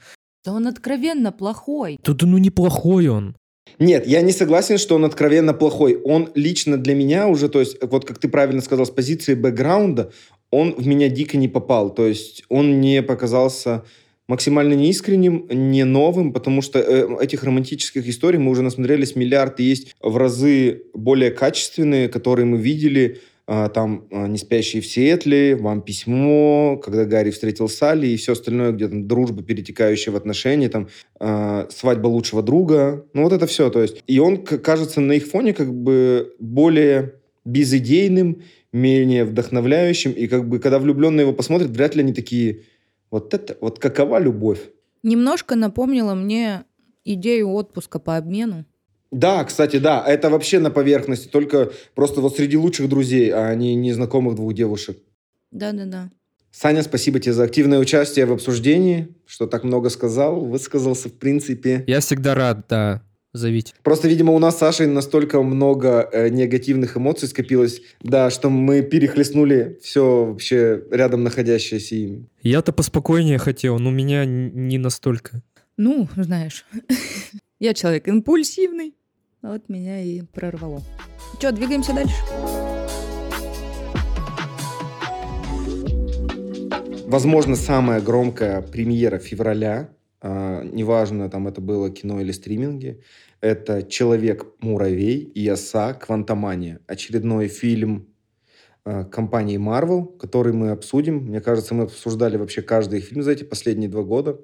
Да он откровенно плохой. Да, да ну неплохой он. Нет, я не согласен, что он откровенно плохой. Он лично для меня уже, то есть, вот как ты правильно сказал, с позиции бэкграунда, он в меня дико не попал. То есть он не показался максимально неискренним, не новым, потому что э, этих романтических историй мы уже насмотрелись миллиард, и есть в разы более качественные, которые мы видели там а, «Не спящие в Сиэтле», «Вам письмо», когда Гарри встретил Салли и все остальное, где там дружба, перетекающая в отношения, там э, «Свадьба лучшего друга». Ну, вот это все, то есть. И он кажется на их фоне как бы более безыдейным, менее вдохновляющим, и как бы когда влюбленные его посмотрят, вряд ли они такие «Вот это, вот какова любовь?» Немножко напомнила мне идею отпуска по обмену. Да, кстати, да, это вообще на поверхности, только просто вот среди лучших друзей, а не незнакомых двух девушек. Да-да-да. Саня, спасибо тебе за активное участие в обсуждении, что так много сказал, высказался в принципе. Я всегда рад, да, зовите. Просто, видимо, у нас с Сашей настолько много э, негативных эмоций скопилось, да, что мы перехлестнули все вообще рядом находящееся им. Я-то поспокойнее хотел, но меня не настолько. Ну, знаешь, (laughs) я человек импульсивный. Вот меня и прорвало. Че, двигаемся дальше? Возможно, самая громкая премьера февраля, э, неважно, там это было кино или стриминги, это «Человек-муравей» и «Оса. Квантомания». Очередной фильм э, компании Marvel, который мы обсудим. Мне кажется, мы обсуждали вообще каждый фильм за эти последние два года,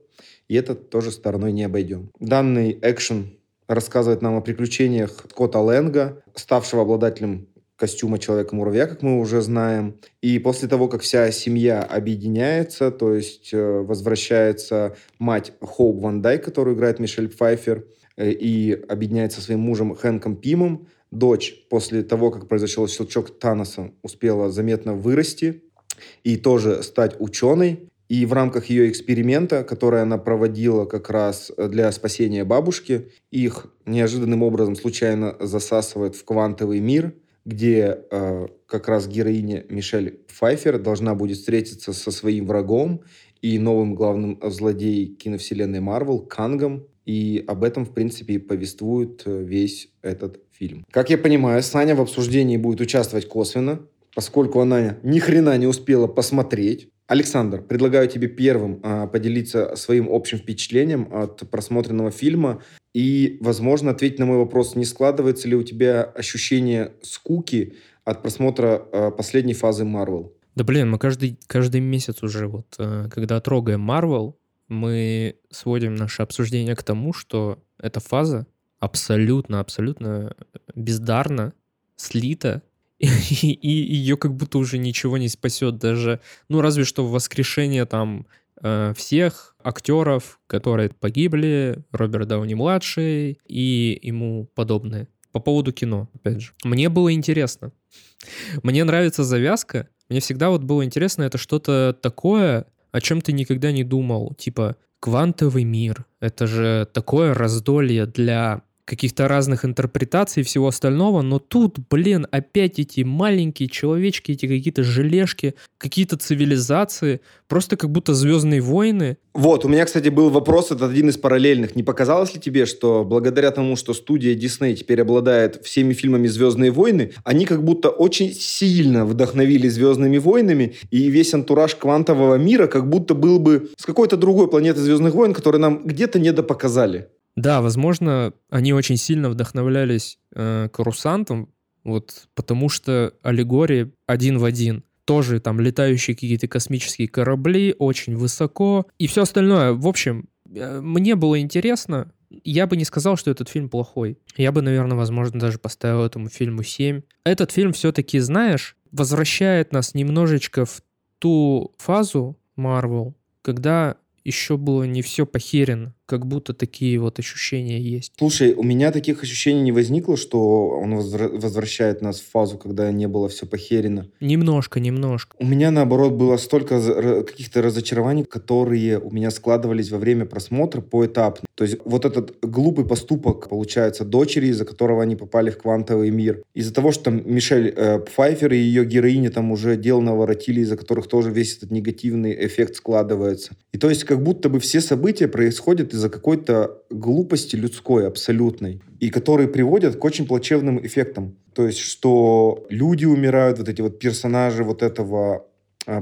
и это тоже стороной не обойдем. Данный экшен рассказывает нам о приключениях Скотта Лэнга, ставшего обладателем костюма Человека-муравья, как мы уже знаем. И после того, как вся семья объединяется, то есть э, возвращается мать Хоуп Ван Дай, которую играет Мишель Пфайфер, э, и объединяется со своим мужем Хэнком Пимом. Дочь после того, как произошел щелчок Таноса, успела заметно вырасти и тоже стать ученой. И в рамках ее эксперимента, который она проводила как раз э, для спасения бабушки, их неожиданным образом случайно засасывает в квантовый мир, где э, как раз героиня Мишель Пфайфер должна будет встретиться со своим врагом и новым главным злодеем киновселенной Марвел Кангом. И об этом, в принципе, и повествует э, весь этот фильм. Как я понимаю, Саня в обсуждении будет участвовать косвенно, поскольку она ни хрена не успела посмотреть. Александр, предлагаю тебе первым а, поделиться своим общим впечатлением от просмотренного фильма и, возможно, ответить на мой вопрос, не складывается ли у тебя ощущение скуки от просмотра а, последней фазы Марвел? Да блин, мы каждый, каждый месяц уже вот, а, когда трогаем Марвел, мы сводим наше обсуждение к тому, что эта фаза абсолютно, абсолютно бездарно слита (laughs) и, и ее как будто уже ничего не спасет даже, ну разве что воскрешение там э, всех актеров, которые погибли, Роберт Дауни младший и ему подобные. По поводу кино, опять же. Мне было интересно. Мне нравится завязка. Мне всегда вот было интересно, это что-то такое, о чем ты никогда не думал. Типа, квантовый мир. Это же такое раздолье для каких-то разных интерпретаций и всего остального, но тут, блин, опять эти маленькие человечки, эти какие-то желешки, какие-то цивилизации, просто как будто Звездные войны. Вот, у меня, кстати, был вопрос, это один из параллельных. Не показалось ли тебе, что благодаря тому, что студия Disney теперь обладает всеми фильмами «Звездные войны», они как будто очень сильно вдохновили «Звездными войнами», и весь антураж квантового мира как будто был бы с какой-то другой планеты «Звездных войн», которую нам где-то недопоказали. Да, возможно, они очень сильно вдохновлялись э, Карусантом, вот, потому что аллегории один в один. Тоже там летающие какие-то космические корабли, очень высоко и все остальное. В общем, э, мне было интересно. Я бы не сказал, что этот фильм плохой. Я бы, наверное, возможно, даже поставил этому фильму 7. Этот фильм все-таки, знаешь, возвращает нас немножечко в ту фазу Marvel, когда еще было не все похерено, как будто такие вот ощущения есть. Слушай, у меня таких ощущений не возникло, что он возвращает нас в фазу, когда не было все похерено. Немножко, немножко. У меня, наоборот, было столько каких-то разочарований, которые у меня складывались во время просмотра поэтапно. То есть вот этот глупый поступок, получается, дочери, из-за которого они попали в квантовый мир. Из-за того, что там Мишель э, Пфайфер и ее героиня там уже дел наворотили, из-за которых тоже весь этот негативный эффект складывается. И то есть как будто бы все события происходят из-за какой-то глупости людской абсолютной, и которые приводят к очень плачевным эффектам. То есть, что люди умирают, вот эти вот персонажи вот этого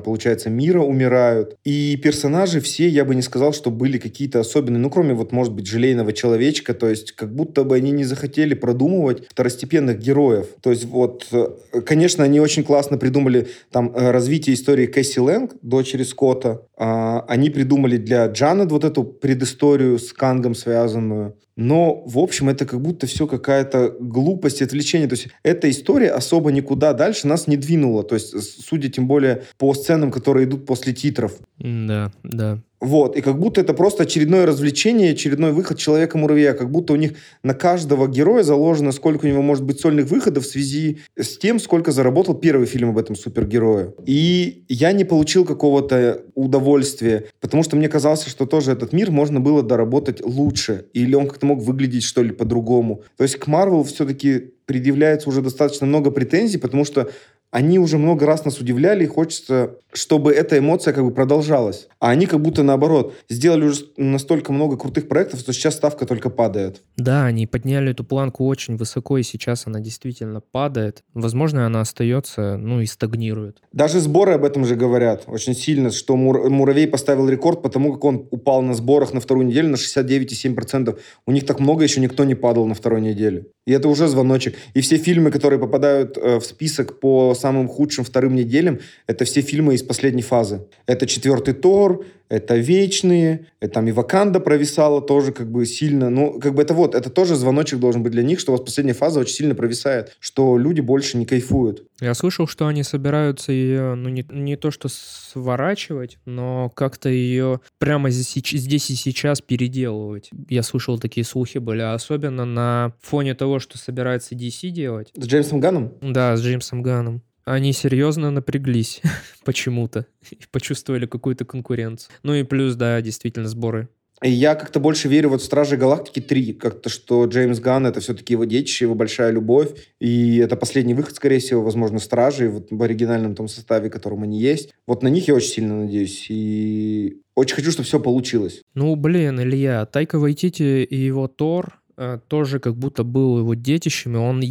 получается, мира умирают. И персонажи все, я бы не сказал, что были какие-то особенные, ну, кроме вот, может быть, желейного человечка, то есть как будто бы они не захотели продумывать второстепенных героев. То есть вот, э, конечно, они очень классно придумали там э, развитие истории Кэсси Лэнг, дочери Скотта. А, они придумали для Джанет вот эту предысторию с Кангом связанную. Но, в общем, это как будто все какая-то глупость, отвлечение. То есть эта история особо никуда дальше нас не двинула. То есть, судя тем более по сценам, которые идут после титров. Да, да. Вот, и как будто это просто очередное развлечение, очередной выход Человека-муравья, как будто у них на каждого героя заложено, сколько у него может быть сольных выходов в связи с тем, сколько заработал первый фильм об этом супергерое. И я не получил какого-то удовольствия, потому что мне казалось, что тоже этот мир можно было доработать лучше, или он как-то мог выглядеть, что ли, по-другому. То есть к Марвел все-таки предъявляется уже достаточно много претензий, потому что они уже много раз нас удивляли, и хочется, чтобы эта эмоция как бы продолжалась. А они как будто наоборот сделали уже настолько много крутых проектов, что сейчас ставка только падает. Да, они подняли эту планку очень высоко, и сейчас она действительно падает. Возможно, она остается, ну и стагнирует. Даже сборы об этом же говорят очень сильно, что Мур Муравей поставил рекорд, потому как он упал на сборах на вторую неделю на 69,7%. У них так много еще никто не падал на второй неделе. И это уже звоночек. И все фильмы, которые попадают э, в список по самым худшим вторым неделям, это все фильмы из последней фазы. Это четвертый Тор, это Вечные, это там и Ваканда провисала тоже как бы сильно. Ну, как бы это вот, это тоже звоночек должен быть для них, что у вас последняя фаза очень сильно провисает, что люди больше не кайфуют. Я слышал, что они собираются ее, ну, не, не то что сворачивать, но как-то ее прямо здесь, здесь и сейчас переделывать. Я слышал, такие слухи были, особенно на фоне того, что собирается DC делать. С Джеймсом Ганном? Да, с Джеймсом Ганном они серьезно напряглись (laughs) почему-то и почувствовали какую-то конкуренцию. Ну и плюс, да, действительно, сборы я как-то больше верю вот в «Стражи Галактики 3», как-то, что Джеймс Ганн — это все-таки его детище, его большая любовь, и это последний выход, скорее всего, возможно, «Стражей» вот в оригинальном том составе, котором они есть. Вот на них я очень сильно надеюсь, и очень хочу, чтобы все получилось. Ну, блин, Илья, Тайка Вайтити и его Тор тоже как будто был его детищем, и он,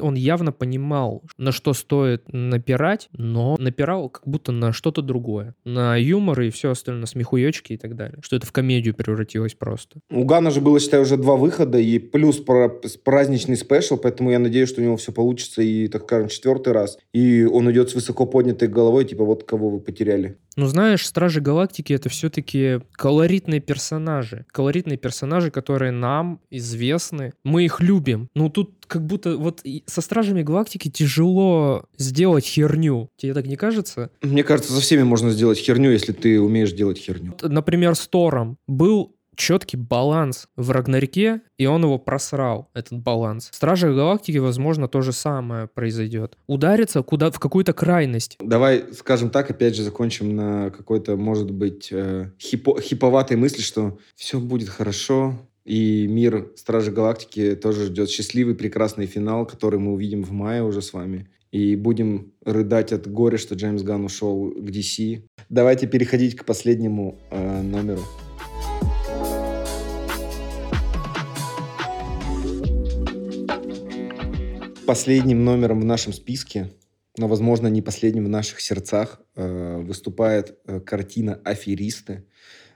он явно понимал, на что стоит напирать, но напирал как будто на что-то другое. На юмор и все остальное, смехуечки и так далее. Что это в комедию превратилось просто. У Гана же было, считаю, уже два выхода, и плюс праздничный спешл, поэтому я надеюсь, что у него все получится и, так скажем, четвертый раз. И он идет с высоко поднятой головой, типа, вот кого вы потеряли. Ну, знаешь, Стражи Галактики — это все-таки колоритные персонажи. Колоритные персонажи, которые нам известны. Мы их любим. Ну, тут как будто вот со Стражами Галактики тяжело сделать херню. Тебе так не кажется? Мне кажется, со всеми можно сделать херню, если ты умеешь делать херню. Например, с Тором был четкий баланс в Рагнарьке, и он его просрал, этот баланс. В Стражах Галактики, возможно, то же самое произойдет. Ударится куда в какую-то крайность. Давай, скажем так, опять же, закончим на какой-то, может быть, э, хипо хиповатой мысли, что все будет хорошо, и мир Стражи Галактики тоже ждет счастливый, прекрасный финал, который мы увидим в мае уже с вами. И будем рыдать от горя, что Джеймс Ганн ушел к DC. Давайте переходить к последнему э, номеру. Последним номером в нашем списке, но, возможно, не последним в наших сердцах, э, выступает э, картина «Аферисты»,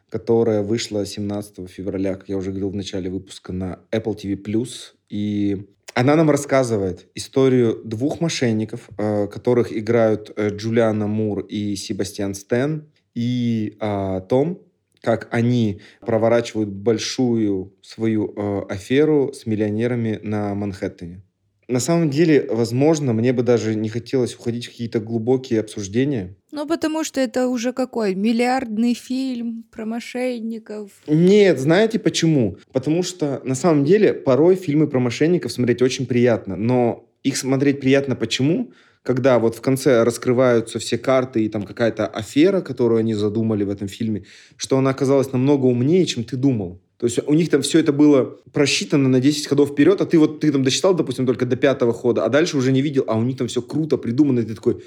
которая вышла 17 февраля, как я уже говорил в начале выпуска, на Apple TV+. И она нам рассказывает историю двух мошенников, э, которых играют Джулиана Мур и Себастьян Стэн, и о том, как они проворачивают большую свою аферу с миллионерами на Манхэттене. На самом деле, возможно, мне бы даже не хотелось уходить в какие-то глубокие обсуждения. Ну, потому что это уже какой? Миллиардный фильм про мошенников. Нет, знаете почему? Потому что на самом деле порой фильмы про мошенников смотреть очень приятно. Но их смотреть приятно почему? Когда вот в конце раскрываются все карты и там какая-то афера, которую они задумали в этом фильме, что она оказалась намного умнее, чем ты думал. То есть у них там все это было просчитано на 10 ходов вперед, а ты вот ты там досчитал, допустим, только до пятого хода, а дальше уже не видел, а у них там все круто придумано, и ты такой,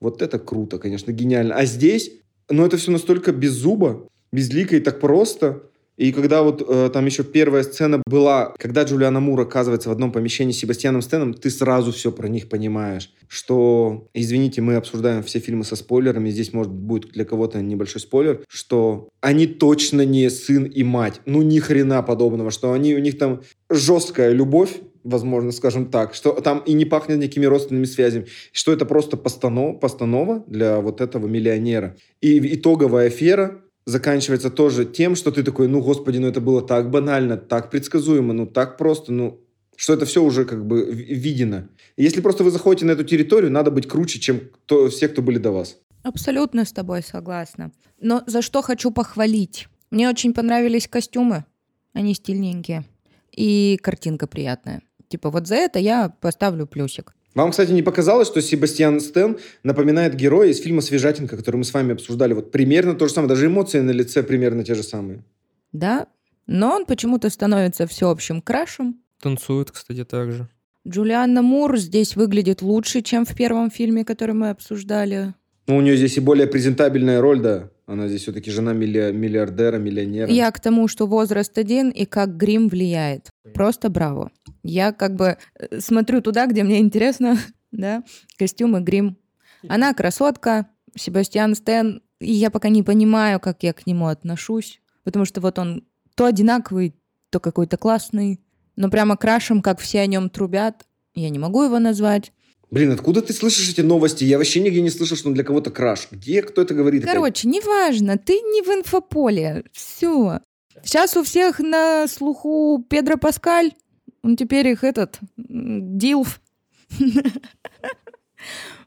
вот это круто, конечно, гениально. А здесь, ну это все настолько без зуба, безлико и так просто, и когда вот э, там еще первая сцена была, когда Джулиана Мур оказывается в одном помещении с Себастьяном Стеном, ты сразу все про них понимаешь. Что, извините, мы обсуждаем все фильмы со спойлерами, здесь может будет для кого-то небольшой спойлер, что они точно не сын и мать. Ну ни хрена подобного, что они, у них там жесткая любовь, возможно, скажем так, что там и не пахнет никакими родственными связями, что это просто постанова для вот этого миллионера. И итоговая афера, заканчивается тоже тем, что ты такой, ну, господи, ну это было так банально, так предсказуемо, ну так просто, ну, что это все уже как бы видено. Если просто вы заходите на эту территорию, надо быть круче, чем кто, все, кто были до вас. Абсолютно с тобой согласна. Но за что хочу похвалить? Мне очень понравились костюмы. Они стильненькие. И картинка приятная. Типа вот за это я поставлю плюсик. Вам, кстати, не показалось, что Себастьян Стэн напоминает героя из фильма «Свежатинка», который мы с вами обсуждали? Вот примерно то же самое, даже эмоции на лице примерно те же самые. Да, но он почему-то становится всеобщим крашем. Танцует, кстати, так же. Джулианна Мур здесь выглядит лучше, чем в первом фильме, который мы обсуждали. Ну, у нее здесь и более презентабельная роль, да. Она здесь все-таки жена милли- миллиардера, миллионера. Я к тому, что возраст один и как грим влияет. Просто браво. Я как бы э, смотрю туда, где мне интересно, (laughs) да, костюмы, грим. Она красотка, Себастьян Стэн, и я пока не понимаю, как я к нему отношусь, потому что вот он то одинаковый, то какой-то классный, но прямо крашем, как все о нем трубят, я не могу его назвать. Блин, откуда ты слышишь эти новости? Я вообще нигде не слышал, что он для кого-то краш. Где? Кто это говорит? Короче, неважно, ты не в инфополе. Все. Сейчас у всех на слуху Педро Паскаль. Он теперь их этот... Дилф. (laughs)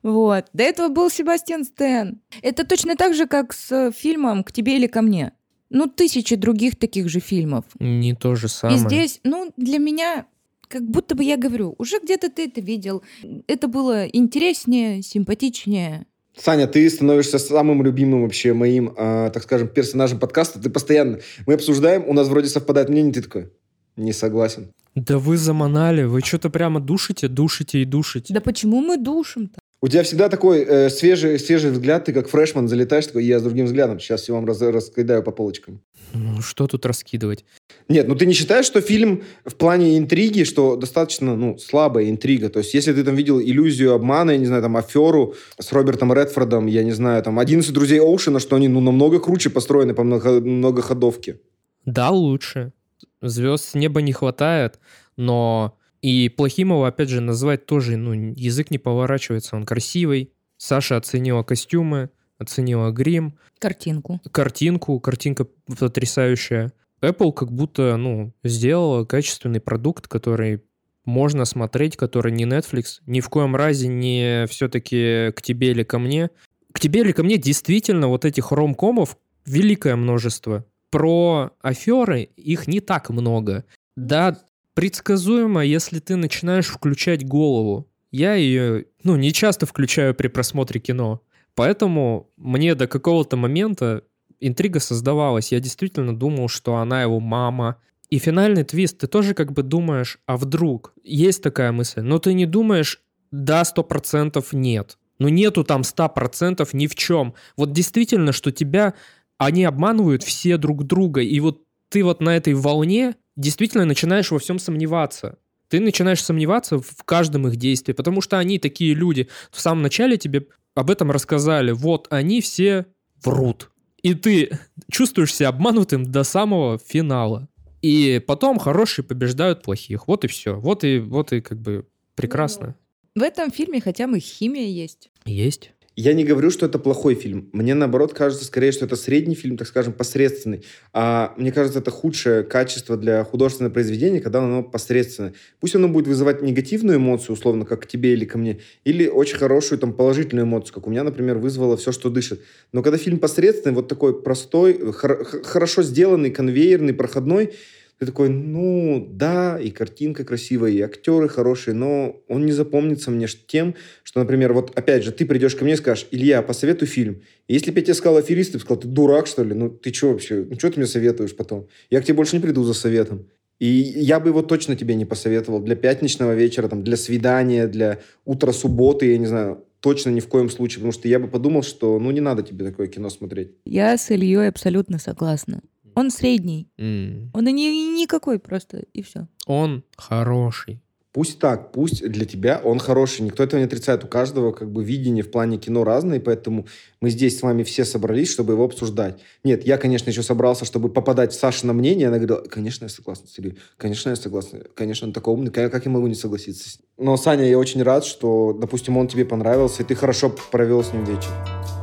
Вот. До этого был Себастьян Стэн. Это точно так же, как с фильмом «К тебе или ко мне». Ну, тысячи других таких же фильмов. Не то же самое. И здесь, ну, для меня как будто бы я говорю, уже где-то ты это видел. Это было интереснее, симпатичнее. Саня, ты становишься самым любимым вообще моим, э, так скажем, персонажем подкаста. Ты постоянно... Мы обсуждаем, у нас вроде совпадает мнение, ты такой, не согласен. Да вы заманали, вы что-то прямо душите, душите и душите. Да почему мы душим-то? У тебя всегда такой э, свежий, свежий взгляд, ты как фрешман залетаешь, такой, я с другим взглядом, сейчас все вам раз, раскидаю по полочкам. Ну, что тут раскидывать? Нет, ну ты не считаешь, что фильм в плане интриги, что достаточно, ну, слабая интрига? То есть, если ты там видел иллюзию обмана, я не знаю, там, аферу с Робертом Редфордом, я не знаю, там, 11 друзей Оушена, что они, ну, намного круче построены по много, многоходовке. Да, лучше. Звезд с неба не хватает, но и Плохимова, опять же, назвать тоже, ну, язык не поворачивается. Он красивый. Саша оценила костюмы, оценила грим. Картинку. Картинку. Картинка потрясающая. Apple как будто, ну, сделала качественный продукт, который можно смотреть, который не Netflix, ни в коем разе не все-таки к тебе или ко мне. К тебе или ко мне действительно вот этих ромкомов великое множество. Про аферы их не так много. Да, предсказуемо, если ты начинаешь включать голову. Я ее, ну, не часто включаю при просмотре кино. Поэтому мне до какого-то момента интрига создавалась. Я действительно думал, что она его мама. И финальный твист, ты тоже как бы думаешь, а вдруг? Есть такая мысль. Но ты не думаешь, да, сто процентов нет. Ну нету там ста процентов ни в чем. Вот действительно, что тебя, они обманывают все друг друга. И вот ты вот на этой волне действительно начинаешь во всем сомневаться. Ты начинаешь сомневаться в каждом их действии, потому что они такие люди. В самом начале тебе об этом рассказали. Вот они все врут. И ты чувствуешь себя обманутым до самого финала. И потом хорошие побеждают плохих. Вот и все. Вот и, вот и как бы прекрасно. В этом фильме хотя бы химия есть. Есть. Я не говорю, что это плохой фильм. Мне, наоборот, кажется скорее, что это средний фильм, так скажем, посредственный. А мне кажется, это худшее качество для художественного произведения, когда оно посредственное. Пусть оно будет вызывать негативную эмоцию, условно, как к тебе или ко мне, или очень хорошую, там, положительную эмоцию, как у меня, например, вызвало «Все, что дышит». Но когда фильм посредственный, вот такой простой, хор- хорошо сделанный, конвейерный, проходной, ты такой, ну, да, и картинка красивая, и актеры хорошие, но он не запомнится мне тем, что, например, вот опять же, ты придешь ко мне и скажешь, Илья, посоветуй фильм. И если бы я тебе сказал аферист, ты бы сказал, ты дурак, что ли? Ну, ты что вообще? Ну, что ты мне советуешь потом? Я к тебе больше не приду за советом. И я бы его точно тебе не посоветовал для пятничного вечера, там, для свидания, для утра субботы, я не знаю, точно ни в коем случае, потому что я бы подумал, что ну не надо тебе такое кино смотреть. Я с Ильей абсолютно согласна. Он средний. М. Он и не, никакой просто, и все. Он хороший. Пусть так, пусть для тебя он хороший, никто этого не отрицает. У каждого как бы видение в плане кино разное, поэтому мы здесь с вами все собрались, чтобы его обсуждать. Нет, я, конечно, еще собрался, чтобы попадать в Сашино мнение. Она говорила, конечно, я согласна с Ильей. Конечно, я согласна. Конечно, он такой умный. Как как я могу не согласиться с ним? Но, Саня, я очень рад, что, допустим, он тебе понравился, и ты хорошо провел с ним вечер.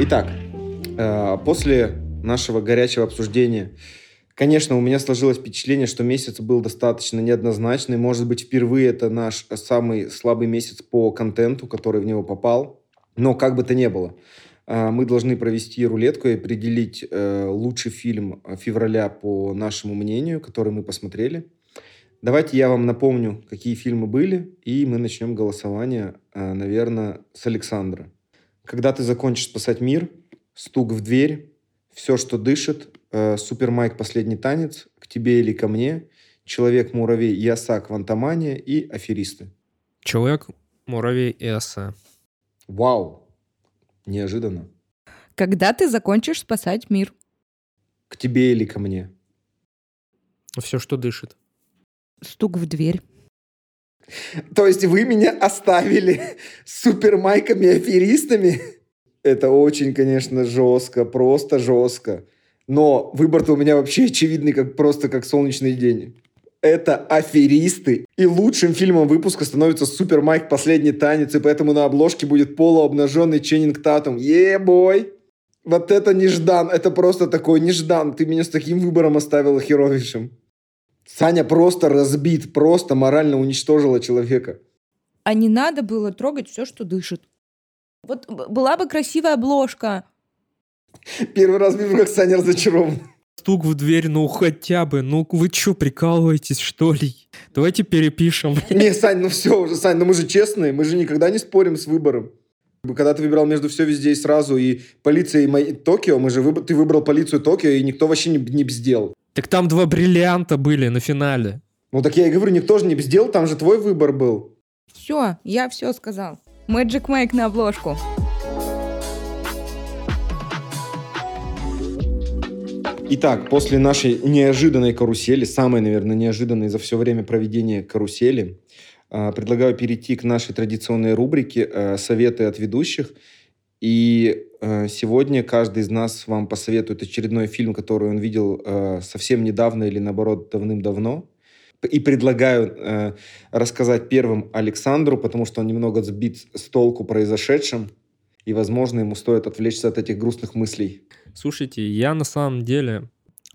Итак, э, после нашего горячего обсуждения, конечно, у меня сложилось впечатление, что месяц был достаточно неоднозначный. Может быть, впервые это наш самый слабый месяц по контенту, который в него попал. Но как бы то ни было, э, мы должны провести рулетку и определить э, лучший фильм февраля по нашему мнению, который мы посмотрели. Давайте я вам напомню, какие фильмы были, и мы начнем голосование, наверное, с Александра. Когда ты закончишь спасать мир, стук в дверь, все, что дышит, э, Супер Майк «Последний танец», «К тебе или ко мне», «Человек-муравей» и «Оса Квантомания» и «Аферисты». Человек, муравей и оса. Вау! Неожиданно. Когда ты закончишь спасать мир? «К тебе или ко мне». Все, что дышит. Стук в дверь. То есть вы меня оставили с Супер Майками и аферистами? Это очень, конечно, жестко, просто жестко. Но выбор-то у меня вообще очевидный, как просто как солнечный день. Это аферисты. И лучшим фильмом выпуска становится Супер Майк «Последний танец», и поэтому на обложке будет полуобнаженный Ченнинг Татум. Е-бой! Вот это неждан, это просто такой неждан. Ты меня с таким выбором оставила херовейшим. Саня просто разбит, просто морально уничтожила человека. А не надо было трогать все, что дышит. Вот была бы красивая обложка. Первый раз вижу, как Саня разочарован. стук в дверь, ну хотя бы, ну вы что, прикалываетесь, что ли? Давайте перепишем. Не, Сань, ну все уже, Сань, ну мы же честные, мы же никогда не спорим с выбором. Когда ты выбирал между все везде и сразу и полиция и. Токио, мы же выб... ты выбрал полицию Токио, и никто вообще не, не бздел. Так там два бриллианта были на финале. Ну так я и говорю, никто же не бздел, там же твой выбор был. Все, я все сказал. Magic Mike на обложку. Итак, после нашей неожиданной карусели, самой, наверное, неожиданной за все время проведения карусели, а, предлагаю перейти к нашей традиционной рубрике э, «Советы от ведущих». И э, сегодня каждый из нас вам посоветует очередной фильм, который он видел э, совсем недавно или, наоборот, давным-давно. И предлагаю рассказать первым Александру, потому что он немного сбит с толку произошедшим, и, возможно, ему стоит отвлечься от этих грустных мыслей. Слушайте, я на самом деле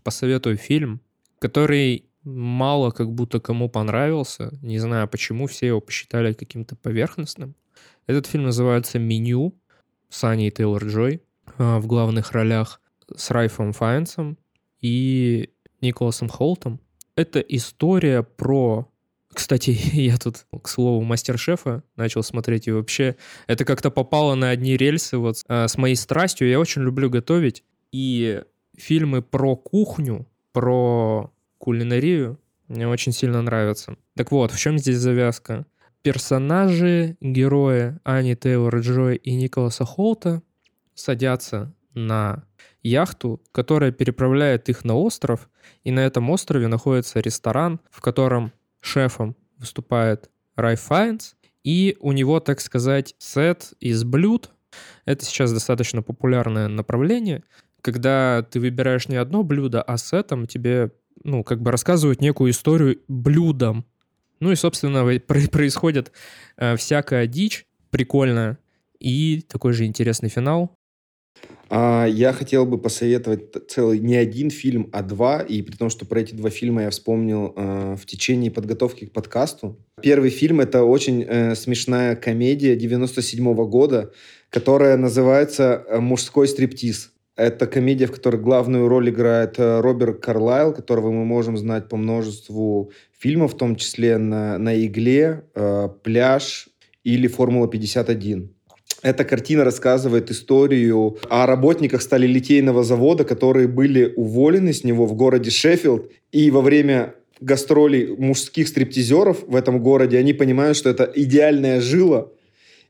посоветую фильм, который мало как будто кому понравился. Не знаю почему, все его посчитали каким-то поверхностным. Этот фильм называется «Меню» с Аней Тейлор-Джой а, в главных ролях с Райфом Файнсом и Николасом Холтом. Это история про кстати, (laughs) я тут, к слову, мастер-шефа начал смотреть, и вообще это как-то попало на одни рельсы вот а, с моей страстью. Я очень люблю готовить, и фильмы про кухню, про кулинарию мне очень сильно нравятся. Так вот, в чем здесь завязка? Персонажи, герои Ани Тейлор Джой и Николаса Холта садятся на яхту, которая переправляет их на остров, и на этом острове находится ресторан, в котором шефом выступает Рай Файнс, и у него, так сказать, сет из блюд. Это сейчас достаточно популярное направление, когда ты выбираешь не одно блюдо, а сетом тебе, ну, как бы рассказывают некую историю блюдом. Ну и, собственно, происходит э, всякая дичь прикольная и такой же интересный финал. А, я хотел бы посоветовать целый не один фильм, а два. И при том, что про эти два фильма я вспомнил э, в течение подготовки к подкасту. Первый фильм — это очень э, смешная комедия 97 -го года, которая называется э, «Мужской стриптиз». Это комедия, в которой главную роль играет э, Роберт Карлайл, которого мы можем знать по множеству фильмов, в том числе «На, на игле», э, «Пляж» или «Формула-51». Эта картина рассказывает историю о работниках сталелитейного завода, которые были уволены с него в городе Шеффилд. И во время гастролей мужских стриптизеров в этом городе они понимают, что это идеальная жила,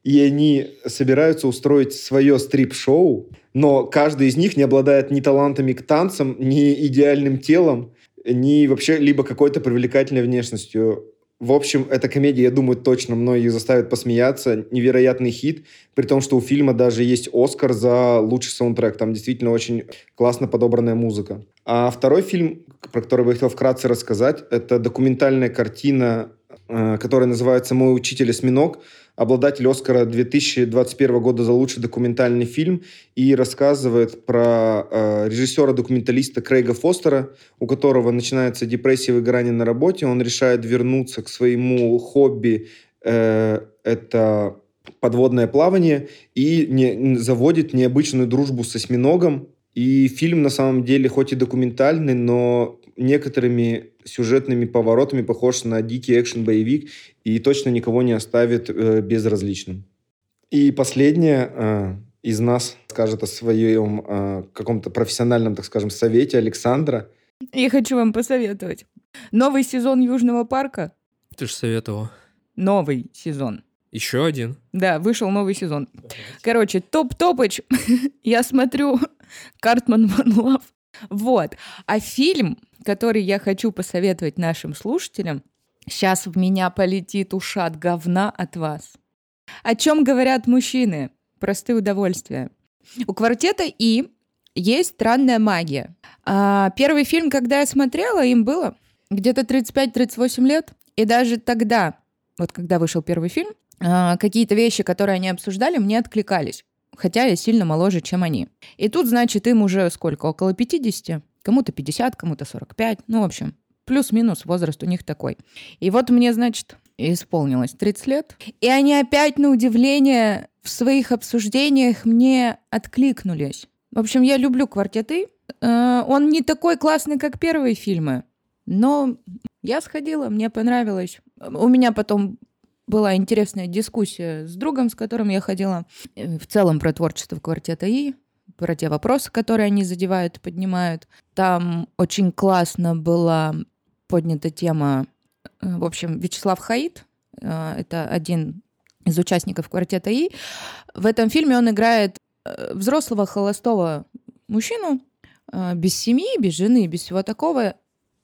и они собираются устроить свое стрип-шоу, но каждый из них не обладает ни талантами к танцам, ни идеальным телом, ни вообще либо какой-то привлекательной внешностью. В общем, эта комедия, я думаю, точно многих заставит посмеяться. Невероятный хит, при том, что у фильма даже есть Оскар за лучший саундтрек. Там действительно очень классно подобранная музыка. А второй фильм, про который я хотел вкратце рассказать, это документальная картина, э, которая называется «Мой учитель осьминог», обладатель Оскара 2021 года за лучший документальный фильм и рассказывает про э, режиссера-документалиста Крейга Фостера, у которого начинается депрессия и выгорание на работе. Он решает вернуться к своему хобби. Э, это подводное плавание и не, заводит необычную дружбу с осьминогом. И фильм на самом деле хоть и документальный, но некоторыми сюжетными поворотами похож на дикий экшен-боевик и точно никого не оставит э, безразличным. И последнее э, из нас скажет о своем э, каком-то профессиональном, так скажем, совете Александра. Я хочу вам посоветовать. Новый сезон Южного парка. Ты же советовал. Новый сезон. Еще один? Да, вышел новый сезон. Короче, топ-топыч. (laughs) Я смотрю Картман Ван Лав. Вот. А фильм, который я хочу посоветовать нашим слушателям, сейчас в меня полетит ушат говна от вас. О чем говорят мужчины? Простые удовольствия. У квартета И есть странная магия. А, первый фильм, когда я смотрела, им было где-то 35-38 лет. И даже тогда, вот когда вышел первый фильм, а, какие-то вещи, которые они обсуждали, мне откликались хотя я сильно моложе, чем они. И тут, значит, им уже сколько? Около 50? Кому-то 50, кому-то 45. Ну, в общем, плюс-минус возраст у них такой. И вот мне, значит, исполнилось 30 лет. И они опять, на удивление, в своих обсуждениях мне откликнулись. В общем, я люблю квартеты, Э, он не такой классный, как первые фильмы, но я сходила, мне понравилось. У меня потом была интересная дискуссия с другом, с которым я ходила, э, в целом про творчество квартета И, про те вопросы, которые они задевают и поднимают. Там очень классно была поднята тема, э, в общем, Вячеслав Хаид, э, это один из участников квартета И. В этом фильме он играет взрослого холостого мужчину, без семьи, без жены, без всего такого.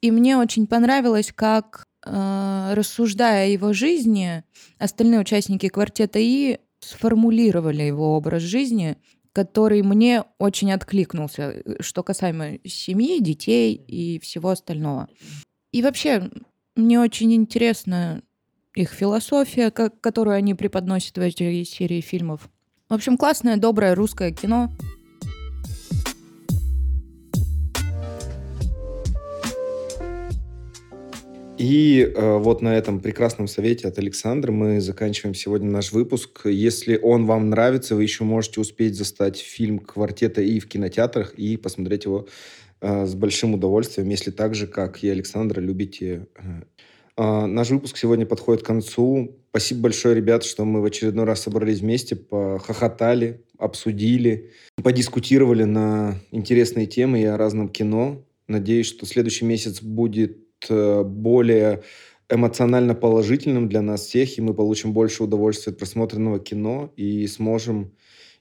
И мне очень понравилось, как э, рассуждая о его жизни, остальные участники квартета И сформулировали его образ жизни, который мне очень откликнулся, э, что касаемо семьи, детей и всего остального. И вообще, мне очень интересна их философия, как, которую они преподносят в этой серии фильмов. В общем, классное, доброе русское кино. И э, вот на этом прекрасном совете от Александра мы заканчиваем сегодня наш выпуск. Если он вам нравится, вы еще можете успеть застать фильм «Квартета» и в кинотеатрах, и посмотреть его с большим удовольствием, если так же, как и Александра, любите. Э, э, наш выпуск сегодня подходит к концу. Спасибо большое, ребят, что мы в очередной раз собрались вместе, похохотали, обсудили, подискутировали на интересные темы и о разном кино. Надеюсь, что следующий месяц будет Э, более эмоционально положительным для нас всех, и мы получим больше удовольствия от просмотренного кино и сможем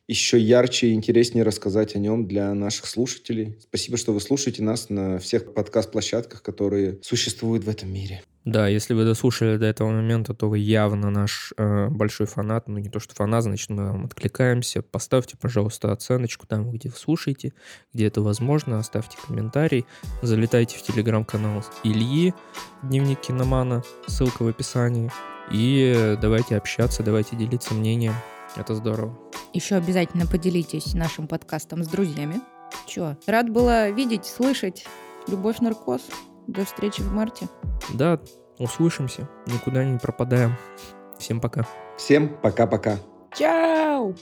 еще ярче и интереснее рассказать о нем для наших слушателей. Спасибо, что вы слушаете нас на всех подкаст-площадках, которые существуют в этом мире. Да, если вы дослушали до этого момента, то вы явно наш э, большой фанат. Ну, не то, что фанат, значит, мы вам откликаемся. Поставьте, пожалуйста, оценочку там, где вы слушаете, где это возможно. Оставьте комментарий. Залетайте в телеграм-канал Ильи, Дневник киномана, ссылка в описании. И давайте общаться, давайте делиться мнением. Это здорово. Еще обязательно поделитесь нашим подкастом с друзьями. Че, рад была видеть, слышать. Любовь, наркоз. До встречи в марте. Да, услышимся. Никуда не пропадаем. Всем пока. Всем пока-пока. Чао!